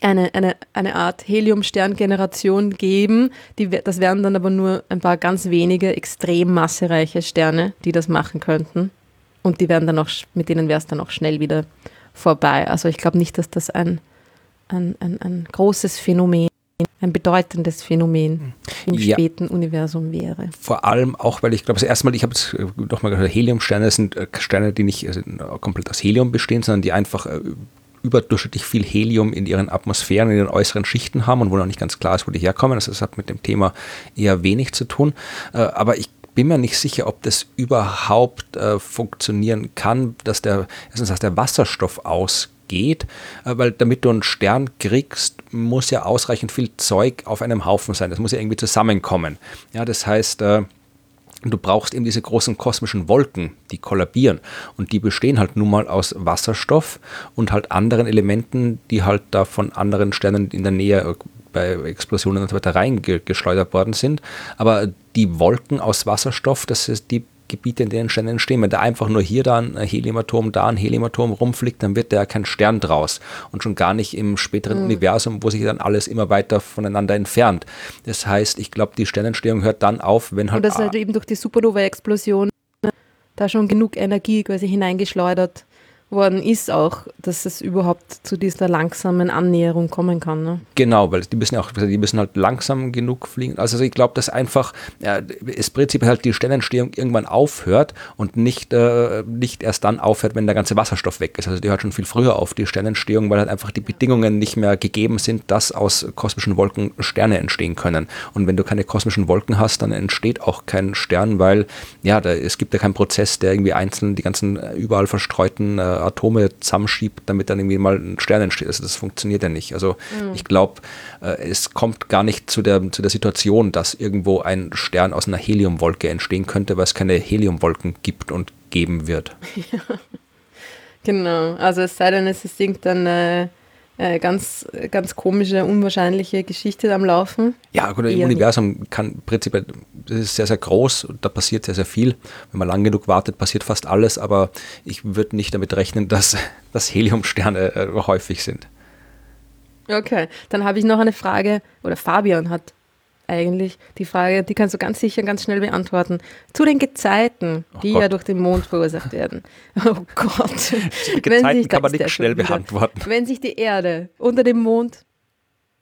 eine, eine, eine Art Helium-Sterngeneration geben. Die, das wären dann aber nur ein paar ganz wenige extrem massereiche Sterne, die das machen könnten. Und die werden dann auch, mit denen wäre es dann auch schnell wieder vorbei. Also ich glaube nicht, dass das ein, ein, ein, ein großes Phänomen ein bedeutendes Phänomen im ja. späten Universum wäre. Vor allem auch, weil ich glaube, das erste Mal, ich habe nochmal äh, gehört, Heliumsterne sind äh, Sterne, die nicht also komplett aus Helium bestehen, sondern die einfach äh, überdurchschnittlich viel Helium in ihren Atmosphären, in den äußeren Schichten haben und wo noch nicht ganz klar ist, wo die herkommen. Also das hat mit dem Thema eher wenig zu tun. Aber ich bin mir nicht sicher, ob das überhaupt funktionieren kann, dass der, dass der Wasserstoff ausgeht geht, äh, weil damit du einen Stern kriegst, muss ja ausreichend viel Zeug auf einem Haufen sein. Das muss ja irgendwie zusammenkommen. Ja, das heißt, äh, du brauchst eben diese großen kosmischen Wolken, die kollabieren. Und die bestehen halt nun mal aus Wasserstoff und halt anderen Elementen, die halt da von anderen Sternen in der Nähe äh, bei Explosionen und so weiter reingeschleudert worden sind. Aber die Wolken aus Wasserstoff, das ist, die Gebiete, in denen Sterne entstehen. Wenn da einfach nur hier da ein Heliumatom, da ein Heliumatom rumfliegt, dann wird da ja kein Stern draus. Und schon gar nicht im späteren mhm. Universum, wo sich dann alles immer weiter voneinander entfernt. Das heißt, ich glaube, die Sternentstehung hört dann auf, wenn halt. Und das halt eben durch die Supernova-Explosion da schon genug Energie quasi hineingeschleudert worden ist auch, dass es überhaupt zu dieser langsamen Annäherung kommen kann. Ne? Genau, weil die müssen auch, die müssen halt langsam genug fliegen. Also ich glaube, dass einfach ja, das Prinzip halt die Stellentstehung irgendwann aufhört und nicht, äh, nicht erst dann aufhört, wenn der ganze Wasserstoff weg ist. Also die hört schon viel früher auf, die Stellentstehung, weil halt einfach die Bedingungen nicht mehr gegeben sind, dass aus kosmischen Wolken Sterne entstehen können. Und wenn du keine kosmischen Wolken hast, dann entsteht auch kein Stern, weil ja, da, es gibt ja keinen Prozess, der irgendwie einzeln die ganzen äh, überall verstreuten äh, Atome zusammenschiebt, damit dann irgendwie mal ein Stern entsteht. Also das funktioniert ja nicht. Also mhm. ich glaube, äh, es kommt gar nicht zu der, zu der Situation, dass irgendwo ein Stern aus einer Heliumwolke entstehen könnte, weil es keine Heliumwolken gibt und geben wird. Ja. Genau, also es sei denn, es ist irgendeine äh, ganz, ganz komische, unwahrscheinliche Geschichte am Laufen. Ja, gut, im Universum kann prinzipiell, das ist sehr, sehr groß und da passiert sehr, sehr viel. Wenn man lang genug wartet, passiert fast alles, aber ich würde nicht damit rechnen, dass, dass Heliumsterne äh, häufig sind. Okay, dann habe ich noch eine Frage, oder Fabian hat eigentlich die Frage, die kannst du ganz sicher ganz schnell beantworten. Zu den Gezeiten, oh die Gott. ja durch den Mond verursacht werden. Oh Gott. Die Gezeiten kann man nicht schnell beantworten. Wenn sich die Erde unter dem Mond,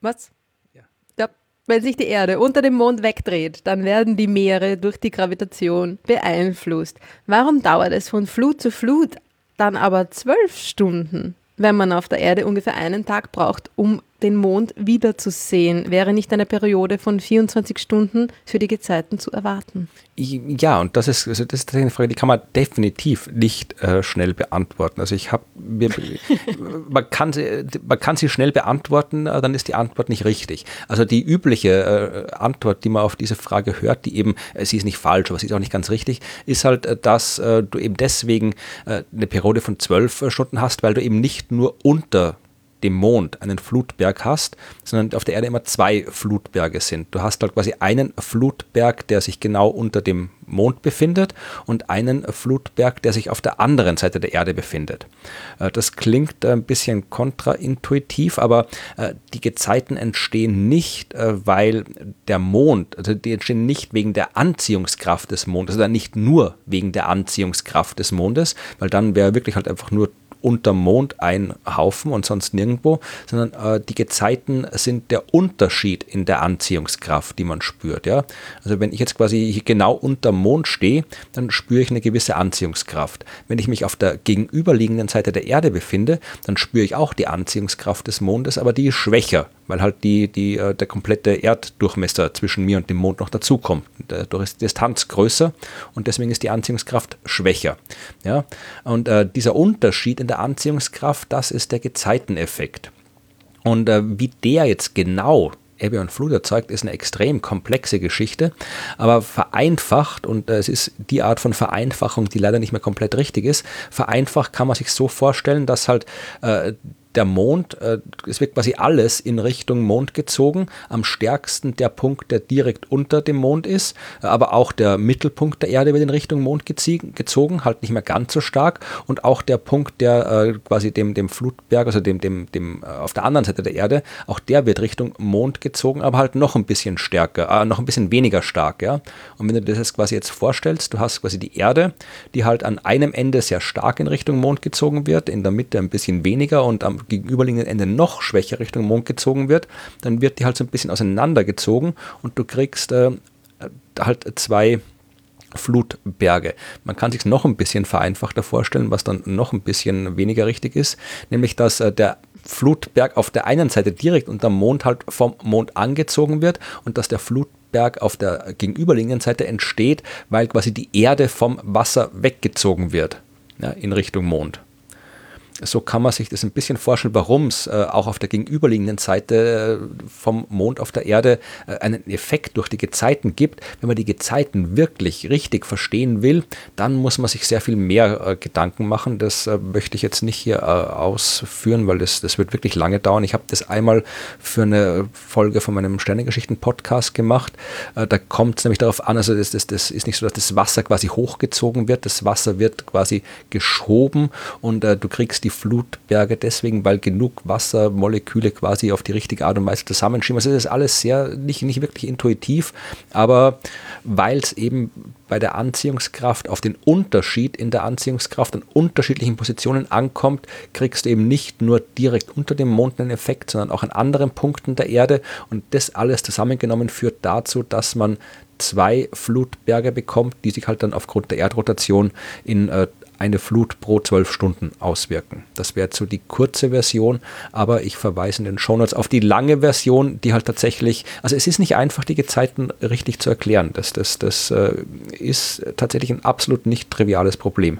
was? Ja. ja. Wenn sich die Erde unter dem Mond wegdreht, dann werden die Meere durch die Gravitation beeinflusst. Warum dauert es von Flut zu Flut dann aber zwölf Stunden? wenn man auf der Erde ungefähr einen Tag braucht, um den Mond wiederzusehen, wäre nicht eine Periode von 24 Stunden für die Gezeiten zu erwarten? Ja, und das ist, also das ist eine Frage, die kann man definitiv nicht äh, schnell beantworten. Also ich habe, man, man kann sie schnell beantworten, äh, dann ist die Antwort nicht richtig. Also die übliche äh, Antwort, die man auf diese Frage hört, die eben, äh, sie ist nicht falsch, aber sie ist auch nicht ganz richtig, ist halt, äh, dass du eben deswegen eine Periode von zwölf Stunden hast, weil du eben nicht nur unter dem Mond einen Flutberg hast, sondern auf der Erde immer zwei Flutberge sind. Du hast halt quasi einen Flutberg, der sich genau unter dem Mond befindet und einen Flutberg, der sich auf der anderen Seite der Erde befindet. Äh, das klingt ein bisschen kontraintuitiv, aber äh, die Gezeiten entstehen nicht, äh, weil der Mond, also die entstehen nicht wegen der Anziehungskraft des Mondes, oder nicht nur wegen der Anziehungskraft des Mondes, weil dann wäre wirklich halt einfach nur unterm Mond ein Haufen und sonst nirgendwo, sondern äh, die Gezeiten sind der Unterschied in der Anziehungskraft, die man spürt. Ja? Also wenn ich jetzt quasi genau unterm Mond stehe, dann spüre ich eine gewisse Anziehungskraft. Wenn ich mich auf der gegenüberliegenden Seite der Erde befinde, dann spüre ich auch die Anziehungskraft des Mondes, aber die ist schwächer weil halt die, die, äh, der komplette Erddurchmesser zwischen mir und dem Mond noch dazukommt. Dadurch ist die Distanz größer und deswegen ist die Anziehungskraft schwächer. Ja? Und äh, dieser Unterschied in der Anziehungskraft, das ist der Gezeiteneffekt. Und äh, wie der jetzt genau Ebbe und Flut erzeugt, ist eine extrem komplexe Geschichte, aber vereinfacht, und äh, es ist die Art von Vereinfachung, die leider nicht mehr komplett richtig ist, vereinfacht kann man sich so vorstellen, dass halt äh, der Mond, äh, es wird quasi alles in Richtung Mond gezogen. Am stärksten der Punkt, der direkt unter dem Mond ist, äh, aber auch der Mittelpunkt der Erde wird in Richtung Mond gezogen, halt nicht mehr ganz so stark. Und auch der Punkt, der äh, quasi dem, dem Flutberg, also dem, dem, dem auf der anderen Seite der Erde, auch der wird Richtung Mond gezogen, aber halt noch ein bisschen stärker, äh, noch ein bisschen weniger stark, ja. Und wenn du dir das quasi jetzt vorstellst, du hast quasi die Erde, die halt an einem Ende sehr stark in Richtung Mond gezogen wird, in der Mitte ein bisschen weniger und am gegenüberliegenden Ende noch schwächer Richtung Mond gezogen wird, dann wird die halt so ein bisschen auseinandergezogen und du kriegst äh, halt zwei Flutberge. Man kann sich noch ein bisschen vereinfachter vorstellen, was dann noch ein bisschen weniger richtig ist, nämlich dass äh, der Flutberg auf der einen Seite direkt unter Mond halt vom Mond angezogen wird und dass der Flutberg auf der gegenüberliegenden Seite entsteht, weil quasi die Erde vom Wasser weggezogen wird ja, in Richtung Mond. So kann man sich das ein bisschen vorstellen, warum es äh, auch auf der gegenüberliegenden Seite äh, vom Mond auf der Erde äh, einen Effekt durch die Gezeiten gibt. Wenn man die Gezeiten wirklich richtig verstehen will, dann muss man sich sehr viel mehr äh, Gedanken machen. Das äh, möchte ich jetzt nicht hier äh, ausführen, weil das, das wird wirklich lange dauern. Ich habe das einmal für eine Folge von meinem Sternegeschichten-Podcast gemacht. da kommt es nämlich darauf an, also das, das, das ist nicht so, dass das Wasser quasi hochgezogen wird, das Wasser wird quasi geschoben und du kriegst die Flutberge deswegen, weil genug Wassermoleküle quasi auf die richtige Art und Weise zusammenschieben. Also das ist alles sehr, nicht, nicht wirklich intuitiv, aber weil es eben bei der Anziehungskraft auf den Unterschied in der Anziehungskraft an unterschiedlichen Positionen ankommt, kriegst du eben nicht nur direkt unter dem Mond einen Effekt, sondern auch an anderen Punkten der Erde. Und das alles zusammengenommen führt dazu, dass man zwei Flutberge bekommt, die sich halt dann aufgrund der Erdrotation in äh, eine Flut pro zwölf Stunden auswirken. Das wäre so die kurze Version, aber ich verweise in den Shownotes auf die lange Version, die halt tatsächlich, also es ist nicht einfach, die Gezeiten richtig zu erklären. Das, das, das äh, ist tatsächlich ein absolut nicht triviales Problem.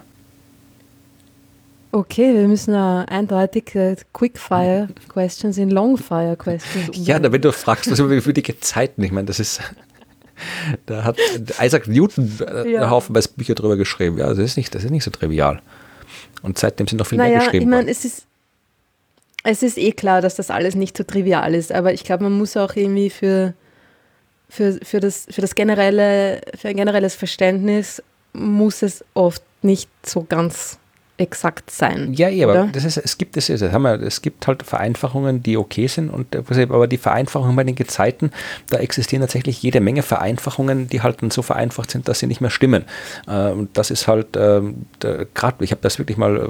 Okay, wir müssen uh, eindeutig uh, Quickfire Questions in Longfire Questions. Ja, wenn du fragst, was über die Gezeiten, ich meine, das ist da hat Isaac Newton äh, ja. haufenweise Bücher drüber geschrieben. Ja, das ist nicht, das ist nicht so trivial. Und seitdem sind noch viel naja, mehr geschrieben. Ich meine, es ist, es ist eh klar, dass das alles nicht so trivial ist, aber ich glaube, man muss auch irgendwie für, für, für, das, für, das generelle, für ein generelles Verständnis muss es oft nicht so ganz exakt sein. Ja, ja aber das ist, es gibt es, das haben wir, es gibt halt Vereinfachungen, die okay sind und äh, aber die Vereinfachungen bei den Gezeiten, da existieren tatsächlich jede Menge Vereinfachungen, die halt dann so vereinfacht sind, dass sie nicht mehr stimmen. Äh, und das ist halt ähm, gerade, ich habe das wirklich mal äh,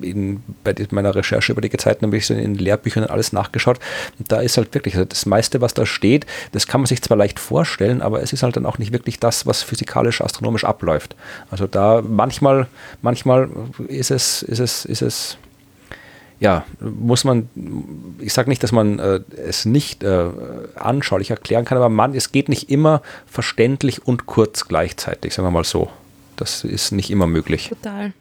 in, bei meiner Recherche über die Gezeiten habe ich so in Lehrbüchern alles nachgeschaut. Und da ist halt wirklich, also das meiste, was da steht, das kann man sich zwar leicht vorstellen, aber es ist halt dann auch nicht wirklich das, was physikalisch, astronomisch abläuft. Also da manchmal, manchmal ist es, ist es, ist es, ja, muss man, ich sage nicht, dass man äh, es nicht äh, anschaulich erklären kann, aber man, es geht nicht immer verständlich und kurz gleichzeitig, sagen wir mal so. Das ist nicht immer möglich. Total.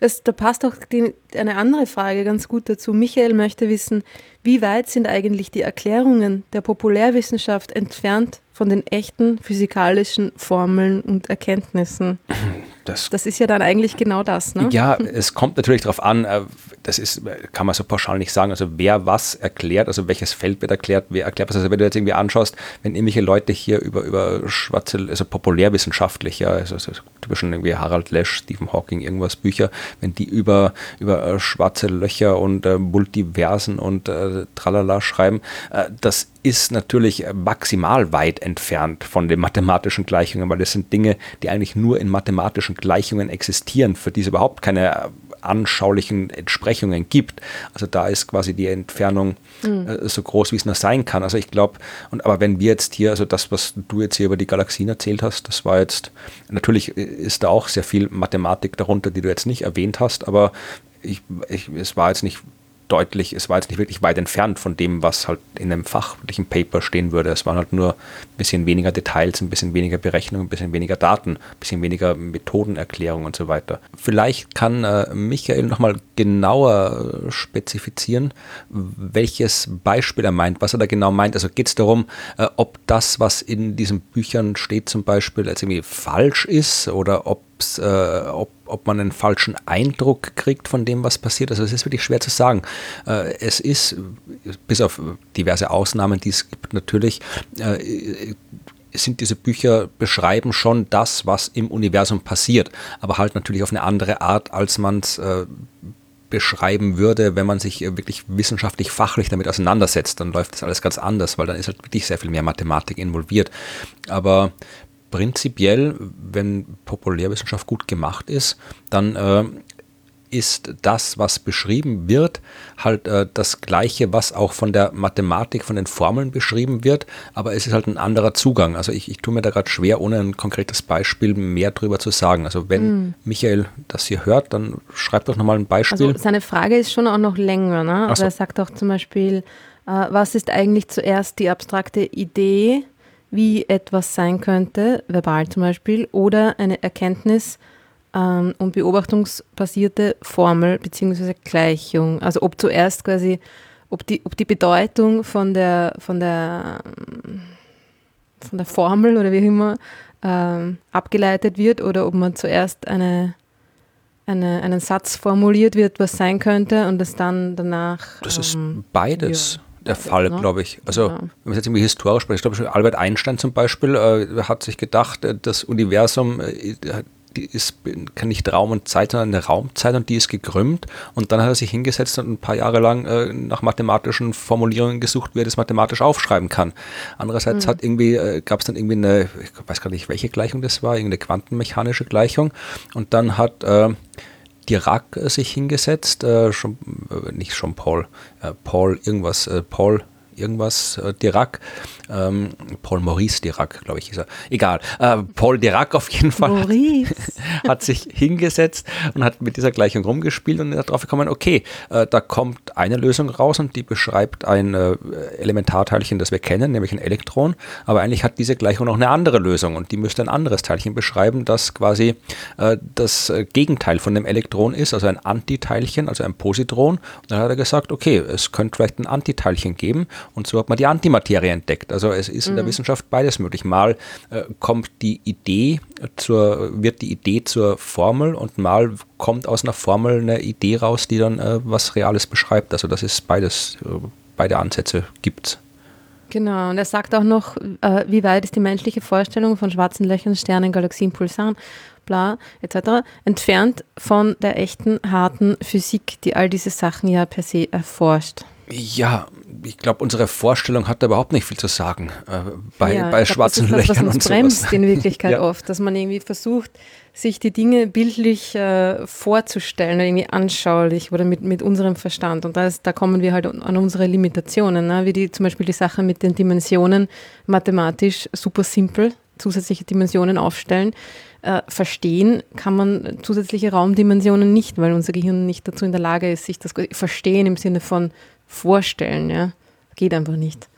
Das, da passt auch die, eine andere Frage ganz gut dazu. Michael möchte wissen, wie weit sind eigentlich die Erklärungen der Populärwissenschaft entfernt von den echten physikalischen Formeln und Erkenntnissen? Das, das ist ja dann eigentlich genau das, ne? Ja, es kommt natürlich darauf an, äh, das ist, kann man so pauschal nicht sagen, also wer was erklärt, also welches Feld wird erklärt, wer erklärt was. Also wenn du jetzt irgendwie anschaust, wenn irgendwelche Leute hier über, über schwarze, also populärwissenschaftlich, ja, also, also typischen irgendwie Harald Lesch, Stephen Hawking, irgendwas Bücher, wenn die über, über äh, schwarze Löcher und äh, Multiversen und äh, Tralala schreiben, äh, das ist natürlich maximal weit entfernt von den mathematischen Gleichungen, weil das sind Dinge, die eigentlich nur in mathematischen Gleichungen existieren, für die es überhaupt keine anschaulichen Entsprechungen gibt. Also da ist quasi die Entfernung mhm. äh, so groß, wie es nur sein kann. Also ich glaube, und aber wenn wir jetzt hier, also das, was du jetzt hier über die Galaxien erzählt hast, das war jetzt, natürlich ist da auch sehr viel Mathematik darunter, die du jetzt nicht erwähnt hast, aber ich, ich, es war jetzt nicht deutlich, es war jetzt nicht wirklich weit entfernt von dem, was halt in einem fachlichen Paper stehen würde. Es waren halt nur ein bisschen weniger Details, ein bisschen weniger Berechnungen, ein bisschen weniger Daten, ein bisschen weniger Methodenerklärung und so weiter. Vielleicht kann äh, Michael nochmal genauer äh, spezifizieren, welches Beispiel er meint, was er da genau meint. Also geht es darum, äh, ob das, was in diesen Büchern steht, zum Beispiel als irgendwie falsch ist oder ob äh, ob, ob man einen falschen Eindruck kriegt von dem, was passiert. Also es ist wirklich schwer zu sagen. Äh, es ist, bis auf diverse Ausnahmen, die es gibt, natürlich, äh, sind diese Bücher beschreiben schon das, was im Universum passiert, aber halt natürlich auf eine andere Art, als man es äh, beschreiben würde, wenn man sich wirklich wissenschaftlich, fachlich damit auseinandersetzt, dann läuft das alles ganz anders, weil dann ist halt wirklich sehr viel mehr Mathematik involviert. Aber prinzipiell, wenn Populärwissenschaft gut gemacht ist, dann äh, ist das, was beschrieben wird, halt äh, das Gleiche, was auch von der Mathematik, von den Formeln beschrieben wird, aber es ist halt ein anderer Zugang. Also ich, ich tue mir da gerade schwer, ohne ein konkretes Beispiel mehr drüber zu sagen. Also wenn mhm. Michael das hier hört, dann schreibt doch nochmal ein Beispiel. Also seine Frage ist schon auch noch länger. Ne? Also so. er sagt auch zum Beispiel, äh, was ist eigentlich zuerst die abstrakte Idee wie etwas sein könnte, verbal zum Beispiel, oder eine Erkenntnis, ähm, und beobachtungsbasierte Formel bzw. Gleichung. Also ob zuerst quasi, ob die, ob die Bedeutung von der, von der, von der Formel oder wie immer ähm, abgeleitet wird oder ob man zuerst eine, eine, einen Satz formuliert wird, was sein könnte und das dann danach. Das ist ähm, beides. Ja der Fall, ne? glaube ich. Also, ja. wenn man jetzt irgendwie historisch spricht, ich glaube schon Albert Einstein zum Beispiel äh, hat sich gedacht, äh, das Universum äh, ist nicht Raum und Zeit, sondern eine Raumzeit und die ist gekrümmt. Und dann hat er sich hingesetzt und ein paar Jahre lang äh, nach mathematischen Formulierungen gesucht, wie er das mathematisch aufschreiben kann. Andererseits mhm. hat irgendwie, äh, gab es dann irgendwie eine, ich weiß gar nicht, welche Gleichung das war, irgendeine quantenmechanische Gleichung. Und dann hat äh, Dirac sich hingesetzt, äh, schon, äh, nicht schon Paul, äh, Paul irgendwas, Paul irgendwas äh, Dirac, ähm, Paul Maurice Dirac, glaube ich, ist er. Egal. Äh, Paul Dirac auf jeden Fall Maurice. hat sich hingesetzt und hat mit dieser Gleichung rumgespielt und darauf gekommen, okay, äh, da kommt eine Lösung raus und die beschreibt ein äh, Elementarteilchen, das wir kennen, nämlich ein Elektron, aber eigentlich hat diese Gleichung noch eine andere Lösung und die müsste ein anderes Teilchen beschreiben, das quasi äh, das äh, Gegenteil von dem Elektron ist, also ein Antiteilchen, also ein Positron. Und dann hat er gesagt, okay, es könnte vielleicht ein Antiteilchen geben und so hat man die Antimaterie entdeckt. Also es ist in der mhm. Wissenschaft beides möglich. Mal äh, kommt die Idee zur, wird die Idee zur Formel und mal kommt aus einer Formel eine Idee raus, die dann äh, was Reales beschreibt. Also das ist beides, äh, beide Ansätze gibt es. Genau, und er sagt auch noch, äh, wie weit ist die menschliche Vorstellung von schwarzen Löchern, Sternen, Galaxien, Pulsaren, bla, etc., entfernt von der echten, harten Physik, die all diese Sachen ja per se erforscht. Ja, ich glaube, unsere Vorstellung hat da überhaupt nicht viel zu sagen äh, bei, ja, bei schwarzen glaub, das ist das, Löchern was uns bremst sowas. in Wirklichkeit ja. oft, dass man irgendwie versucht, sich die Dinge bildlich äh, vorzustellen, irgendwie anschaulich oder mit, mit unserem Verstand. Und da, ist, da kommen wir halt an unsere Limitationen, ne? wie die, zum Beispiel die Sache mit den Dimensionen mathematisch super simpel, zusätzliche Dimensionen aufstellen. Äh, verstehen kann man zusätzliche Raumdimensionen nicht, weil unser Gehirn nicht dazu in der Lage ist, sich das verstehen im Sinne von vorstellen. Ja? Geht einfach nicht.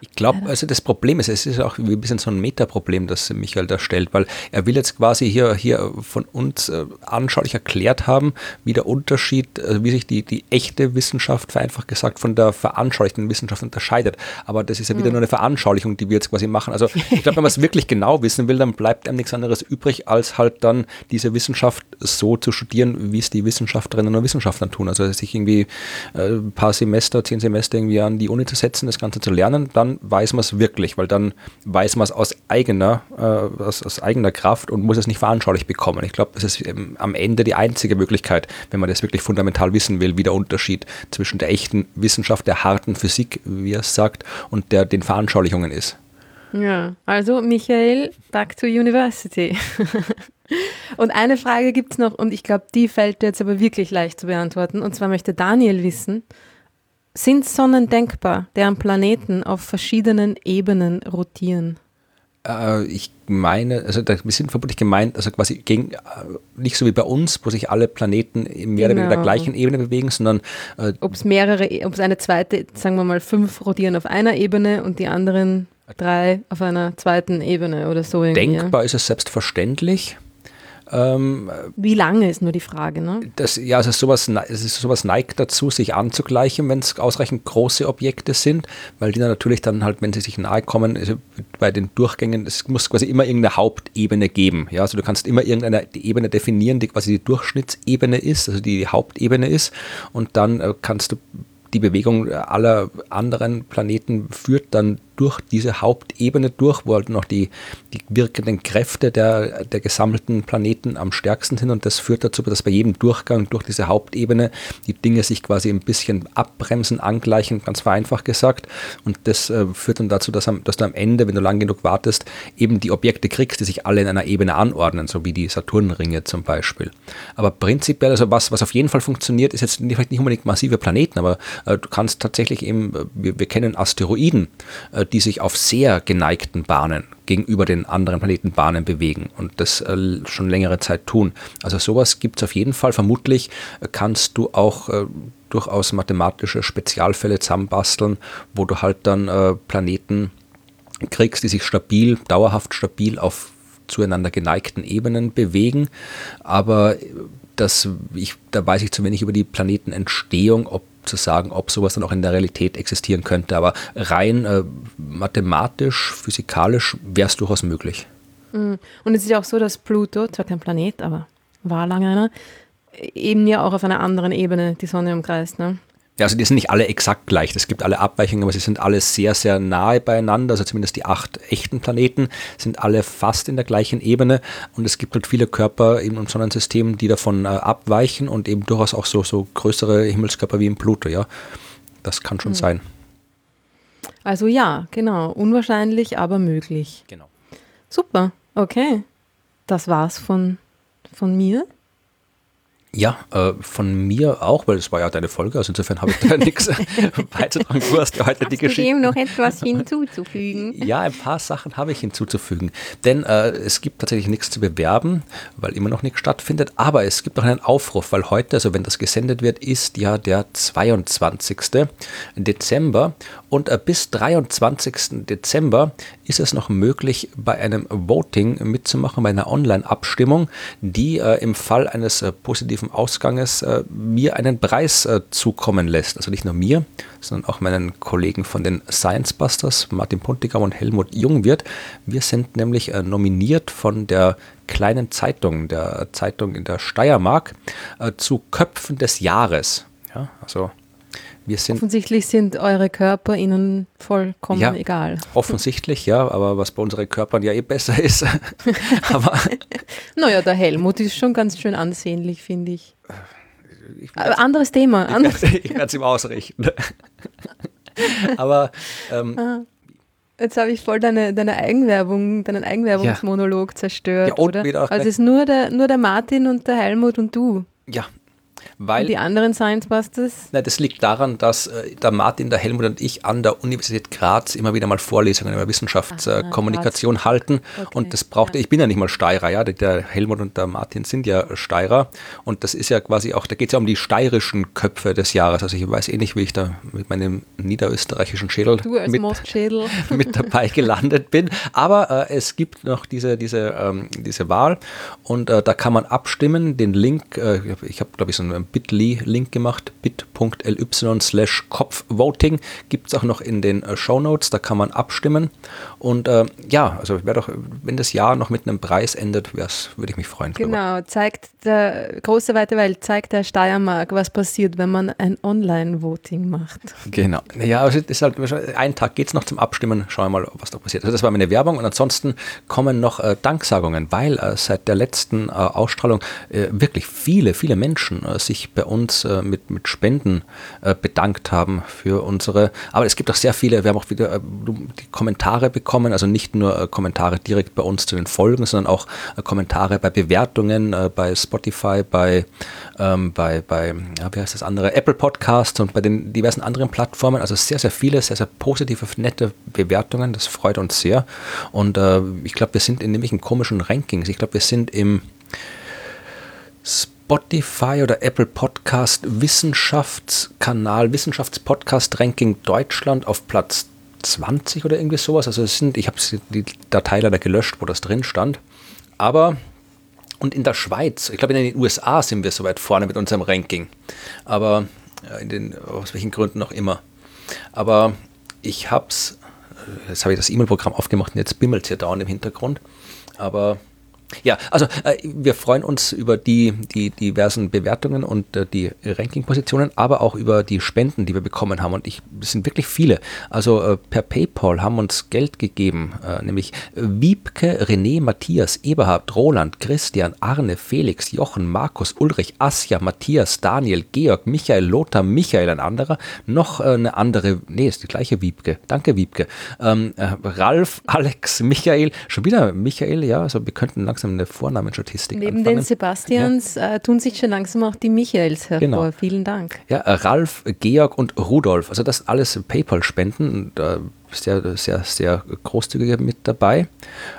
Ich glaube, also das Problem ist, es ist auch ein bisschen so ein Metaproblem, das Michael da stellt, weil er will jetzt quasi hier, hier von uns äh, anschaulich erklärt haben, wie der Unterschied, also wie sich die, die echte Wissenschaft, vereinfacht gesagt, von der veranschaulichten Wissenschaft unterscheidet. Aber das ist ja wieder mhm. nur eine Veranschaulichung, die wir jetzt quasi machen. Also ich glaube, wenn man es wirklich genau wissen will, dann bleibt einem nichts anderes übrig, als halt dann diese Wissenschaft so zu studieren, wie es die Wissenschaftlerinnen und Wissenschaftler tun. Also sich irgendwie äh, ein paar Semester, zehn Semester irgendwie an die Uni zu setzen, das Ganze zu lernen, dann dann weiß man es wirklich, weil dann weiß man es aus eigener, äh, aus, aus, eigener Kraft und muss es nicht veranschaulich bekommen. Ich glaube, das ist ähm, am Ende die einzige Möglichkeit, wenn man das wirklich fundamental wissen will, wie der Unterschied zwischen der echten Wissenschaft, der harten Physik, wie er es sagt, und der, den Veranschaulichungen ist. Ja, also Michael, back to university. und eine Frage gibt es noch, und ich glaube, die fällt jetzt aber wirklich leicht zu beantworten. Und zwar möchte Daniel wissen, sind Sonnen denkbar, deren Planeten auf verschiedenen Ebenen rotieren? Äh, ich meine, also da, wir sind vermutlich gemeint, also quasi gegen, äh, nicht so wie bei uns, wo sich alle Planeten mehr genau. oder weniger der gleichen Ebene bewegen, sondern äh, ob es mehrere, ob es eine zweite, sagen wir mal fünf rotieren auf einer Ebene und die anderen drei auf einer zweiten Ebene oder so. Denkbar ja. ist es selbstverständlich. Ähm, Wie lange ist nur die Frage, ne? Das, ja, also sowas, es ist, sowas neigt dazu, sich anzugleichen, wenn es ausreichend große Objekte sind, weil die dann natürlich dann halt, wenn sie sich nahe kommen, also bei den Durchgängen, es muss quasi immer irgendeine Hauptebene geben. Ja, also du kannst immer irgendeine Ebene definieren, die quasi die Durchschnittsebene ist, also die Hauptebene ist, und dann äh, kannst du die Bewegung aller anderen Planeten führt dann durch diese Hauptebene durch, wo halt noch die, die wirkenden Kräfte der, der gesammelten Planeten am stärksten sind. Und das führt dazu, dass bei jedem Durchgang durch diese Hauptebene die Dinge sich quasi ein bisschen abbremsen, angleichen, ganz vereinfacht gesagt. Und das äh, führt dann dazu, dass, am, dass du am Ende, wenn du lang genug wartest, eben die Objekte kriegst, die sich alle in einer Ebene anordnen, so wie die Saturnringe zum Beispiel. Aber prinzipiell, also was, was auf jeden Fall funktioniert, ist jetzt vielleicht nicht unbedingt massive Planeten, aber äh, du kannst tatsächlich eben, äh, wir, wir kennen Asteroiden, äh, die sich auf sehr geneigten Bahnen gegenüber den anderen Planetenbahnen bewegen und das äh, schon längere Zeit tun. Also sowas gibt es auf jeden Fall. Vermutlich äh, kannst du auch äh, durchaus mathematische Spezialfälle zusammenbasteln, wo du halt dann Planeten kriegst, die sich stabil, dauerhaft stabil auf zueinander geneigten Ebenen bewegen. Aber das, ich, da weiß ich zu wenig über die Planetenentstehung, ob zu sagen, ob sowas dann auch in der Realität existieren könnte. Aber rein äh, mathematisch, physikalisch wäre es durchaus möglich. Mhm. Und es ist ja auch so, dass Pluto, zwar kein Planet, aber war lange einer, eben ja auch auf einer anderen Ebene die Sonne umkreist. Ne? Ja, also die sind nicht alle exakt gleich. Es gibt alle Abweichungen, aber sie sind alle sehr, sehr nahe beieinander. Also zumindest die acht echten Planeten sind alle fast in der gleichen Ebene. Und es gibt halt viele Körper in unserem Sonnensystem, die davon äh, abweichen und eben durchaus auch so, so größere Himmelskörper wie im Pluto, ja. Das kann schon hm. sein. Also ja, genau. Unwahrscheinlich, aber möglich. Genau. Super, okay. Das war's von, von mir. Ja, äh, von mir auch, weil es war ja deine Folge, also insofern habe ich da nichts beizutragen. Du hast ja heute hast die Geschichte. dem noch etwas hinzuzufügen? Ja, ein paar Sachen habe ich hinzuzufügen. Denn äh, es gibt tatsächlich nichts zu bewerben, weil immer noch nichts stattfindet. Aber es gibt noch einen Aufruf, weil heute, also wenn das gesendet wird, ist ja der 22. Dezember. Und äh, bis 23. Dezember ist es noch möglich, bei einem Voting mitzumachen, bei einer Online-Abstimmung, die äh, im Fall eines äh, positiven Ausganges äh, mir einen Preis äh, zukommen lässt. Also nicht nur mir, sondern auch meinen Kollegen von den Science Busters, Martin Puntigam und Helmut Jungwirth. Wir sind nämlich äh, nominiert von der kleinen Zeitung, der Zeitung in der Steiermark, zu Köpfen des Jahres. Ja, also wir sind offensichtlich sind eure Körper ihnen vollkommen ja, egal. Offensichtlich, ja, aber was bei unseren Körpern ja eh besser ist. aber naja, der Helmut ist schon ganz schön ansehnlich, finde ich. ich anderes Thema. Anderes ich werde es ihm ausrichten. aber ähm, ah. Jetzt habe ich voll deine, deine Eigenwerbung, deinen Eigenwerbungsmonolog ja. zerstört, ja, oder? Also es ist nur der, nur der Martin und der Helmut und du. Ja, weil, und die anderen Science Busters? Nein, das liegt daran, dass äh, der Martin, der Helmut und ich an der Universität Graz immer wieder mal Vorlesungen über Wissenschaftskommunikation äh, halten. Okay. Und das brauchte, ja. ich bin ja nicht mal Steirer, ja, der Helmut und der Martin sind ja Steirer. Und das ist ja quasi auch, da geht es ja um die steirischen Köpfe des Jahres. Also ich weiß eh nicht, wie ich da mit meinem niederösterreichischen Schädel mit, mit, dabei gelandet bin. Aber äh, es gibt noch diese, diese, ähm, diese Wahl und äh, da kann man abstimmen. Den Link, äh, ich habe glaube ich so ein bit.ly-Link gemacht, bit.ly slash Kopfvoting. Gibt es auch noch in den äh, Show Notes, da kann man abstimmen. Und äh, ja, also wäre doch, wenn das Jahr noch mit einem Preis endet, würde ich mich freuen. Genau, drüber. zeigt der große weite Welt, zeigt der Steiermark, was passiert, wenn man ein Online-Voting macht. Genau. Ja, also ist halt, ein Tag geht es noch zum Abstimmen. Schauen wir mal, was da passiert. Also das war meine Werbung und ansonsten kommen noch äh, Danksagungen, weil äh, seit der letzten äh, Ausstrahlung äh, wirklich viele, viele Menschen äh, sich bei uns mit, mit Spenden bedankt haben für unsere. Aber es gibt auch sehr viele, wir haben auch wieder die Kommentare bekommen bekommen, also nicht nur äh, Kommentare direkt bei uns zu den Folgen, sondern auch äh, Kommentare bei Bewertungen äh, bei Spotify, bei, ähm, bei, bei ja, wie heißt das andere, Apple Podcasts und bei den diversen anderen Plattformen. Also sehr, sehr viele, sehr, sehr positive, nette Bewertungen. Das freut uns sehr. Und äh, ich glaube, wir sind in nämlich in komischen Rankings. Ich glaube, wir sind im Spotify oder Apple Podcast Wissenschaftskanal, Wissenschaftspodcast Ranking Deutschland auf Platz 20 oder irgendwie sowas. Also es sind, ich habe die Datei leider gelöscht, wo das drin stand. Aber und in der Schweiz, ich glaube in den USA sind wir so weit vorne mit unserem Ranking. Aber in den, aus welchen Gründen auch immer. Aber ich habe es, jetzt habe ich das E-Mail-Programm aufgemacht und jetzt bimmelt es hier dauernd im Hintergrund. Aber ja, also äh, wir freuen uns über die, die diversen Bewertungen und äh, die Ranking-Positionen, aber auch über die Spenden, die wir bekommen haben. Und ich, es sind wirklich viele. Also äh, per PayPal haben uns Geld gegeben, äh, nämlich Wiebke, René, Matthias, Eberhard, Roland, Christian, Arne, Felix, Jochen, Markus, Ulrich, Asja, Matthias, Daniel, Georg, Michael, Lothar, Michael, ein anderer, noch äh, eine andere, nee, ist die gleiche Wiebke. Danke, Wiebke. Ähm, äh, Ralf, Alex, Michael, schon wieder Michael, ja, also wir könnten langsam langsam eine Vornamenstatistik Neben anfangen. den Sebastians ja. äh, tun sich schon langsam auch die Michaels hervor. Genau. Vielen Dank. Ja, äh, Ralf, Georg und Rudolf, also das alles PayPal-Spenden. Äh, sehr, sehr, sehr großzügig mit dabei.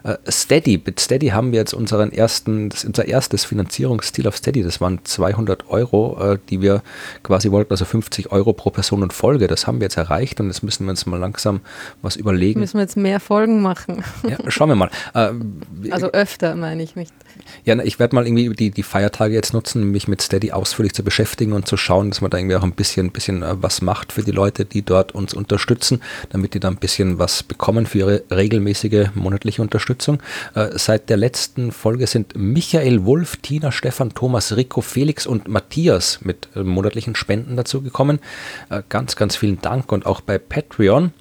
Äh, Steady, mit Steady haben wir jetzt unseren ersten, das, unser erstes Finanzierungsziel auf Steady. Das waren 200 Euro, äh, die wir quasi wollten, also 50 Euro pro Person und Folge. Das haben wir jetzt erreicht und jetzt müssen wir uns mal langsam was überlegen. Müssen wir jetzt mehr Folgen machen? Ja, schauen wir mal. Äh, also öfter, meine ich nicht. Ja, ich werde mal irgendwie die, die Feiertage jetzt nutzen, mich mit Steady ausführlich zu beschäftigen und zu schauen, dass man da irgendwie auch ein bisschen, bisschen was macht für die Leute, die dort uns unterstützen, damit die da ein bisschen was bekommen für ihre regelmäßige monatliche Unterstützung. Äh, seit der letzten Folge sind Michael Wulff, Tina, Stefan, Thomas, Rico, Felix und Matthias mit äh, monatlichen Spenden dazugekommen. Äh, ganz, ganz vielen Dank und auch bei Patreon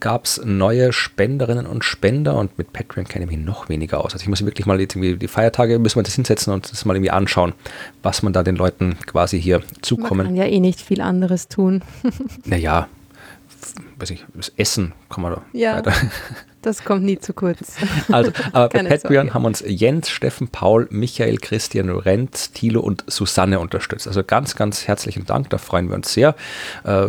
gab es neue Spenderinnen und Spender und mit Patreon kenne ich mich noch weniger aus. Also ich muss wirklich mal jetzt irgendwie die Feiertage, müssen wir das hinsetzen und das mal irgendwie anschauen, was man da den Leuten quasi hier zukommen. Man kann ja eh nicht viel anderes tun. naja, weiß ich, das Essen kann man da ja. weiter. Das kommt nie zu kurz. Also, aber bei Patreon haben uns Jens, Steffen, Paul, Michael, Christian, Renz, Thilo und Susanne unterstützt. Also ganz, ganz herzlichen Dank, da freuen wir uns sehr. Äh,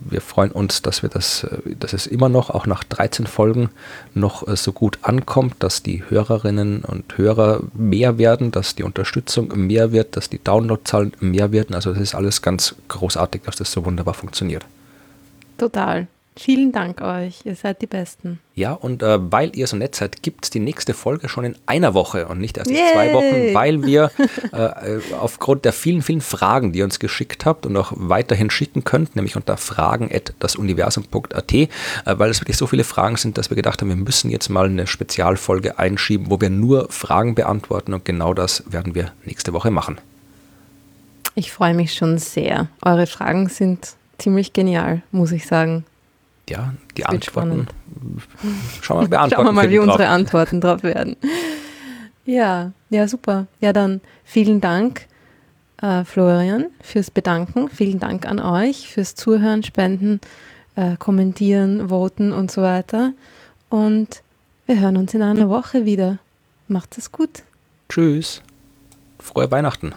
wir freuen uns, dass wir das, äh, dass es immer noch, auch nach 13 Folgen, noch äh, so gut ankommt, dass die Hörerinnen und Hörer mehr werden, dass die Unterstützung mehr wird, dass die Downloadzahlen mehr werden. Also das ist alles ganz großartig, dass das so wunderbar funktioniert. Total. Vielen Dank euch, ihr seid die Besten. Ja, und äh, weil ihr so nett seid, gibt es die nächste Folge schon in einer Woche und nicht erst in zwei Wochen, weil wir äh, aufgrund der vielen, vielen Fragen, die ihr uns geschickt habt und auch weiterhin schicken könnt, nämlich unter fragen.dasuniversum.at, äh, weil es wirklich so viele Fragen sind, dass wir gedacht haben, wir müssen jetzt mal eine Spezialfolge einschieben, wo wir nur Fragen beantworten und genau das werden wir nächste Woche machen. Ich freue mich schon sehr. Eure Fragen sind ziemlich genial, muss ich sagen ja, die das Antworten. Schauen wir, beantworten Schauen wir mal, wie drauf. unsere Antworten drauf werden. Ja, ja, super. Ja, dann vielen Dank, äh, Florian, fürs Bedanken. Vielen Dank an euch fürs Zuhören, Spenden, äh, Kommentieren, Voten und so weiter. Und wir hören uns in einer Woche wieder. Macht es gut. Tschüss. Frohe Weihnachten.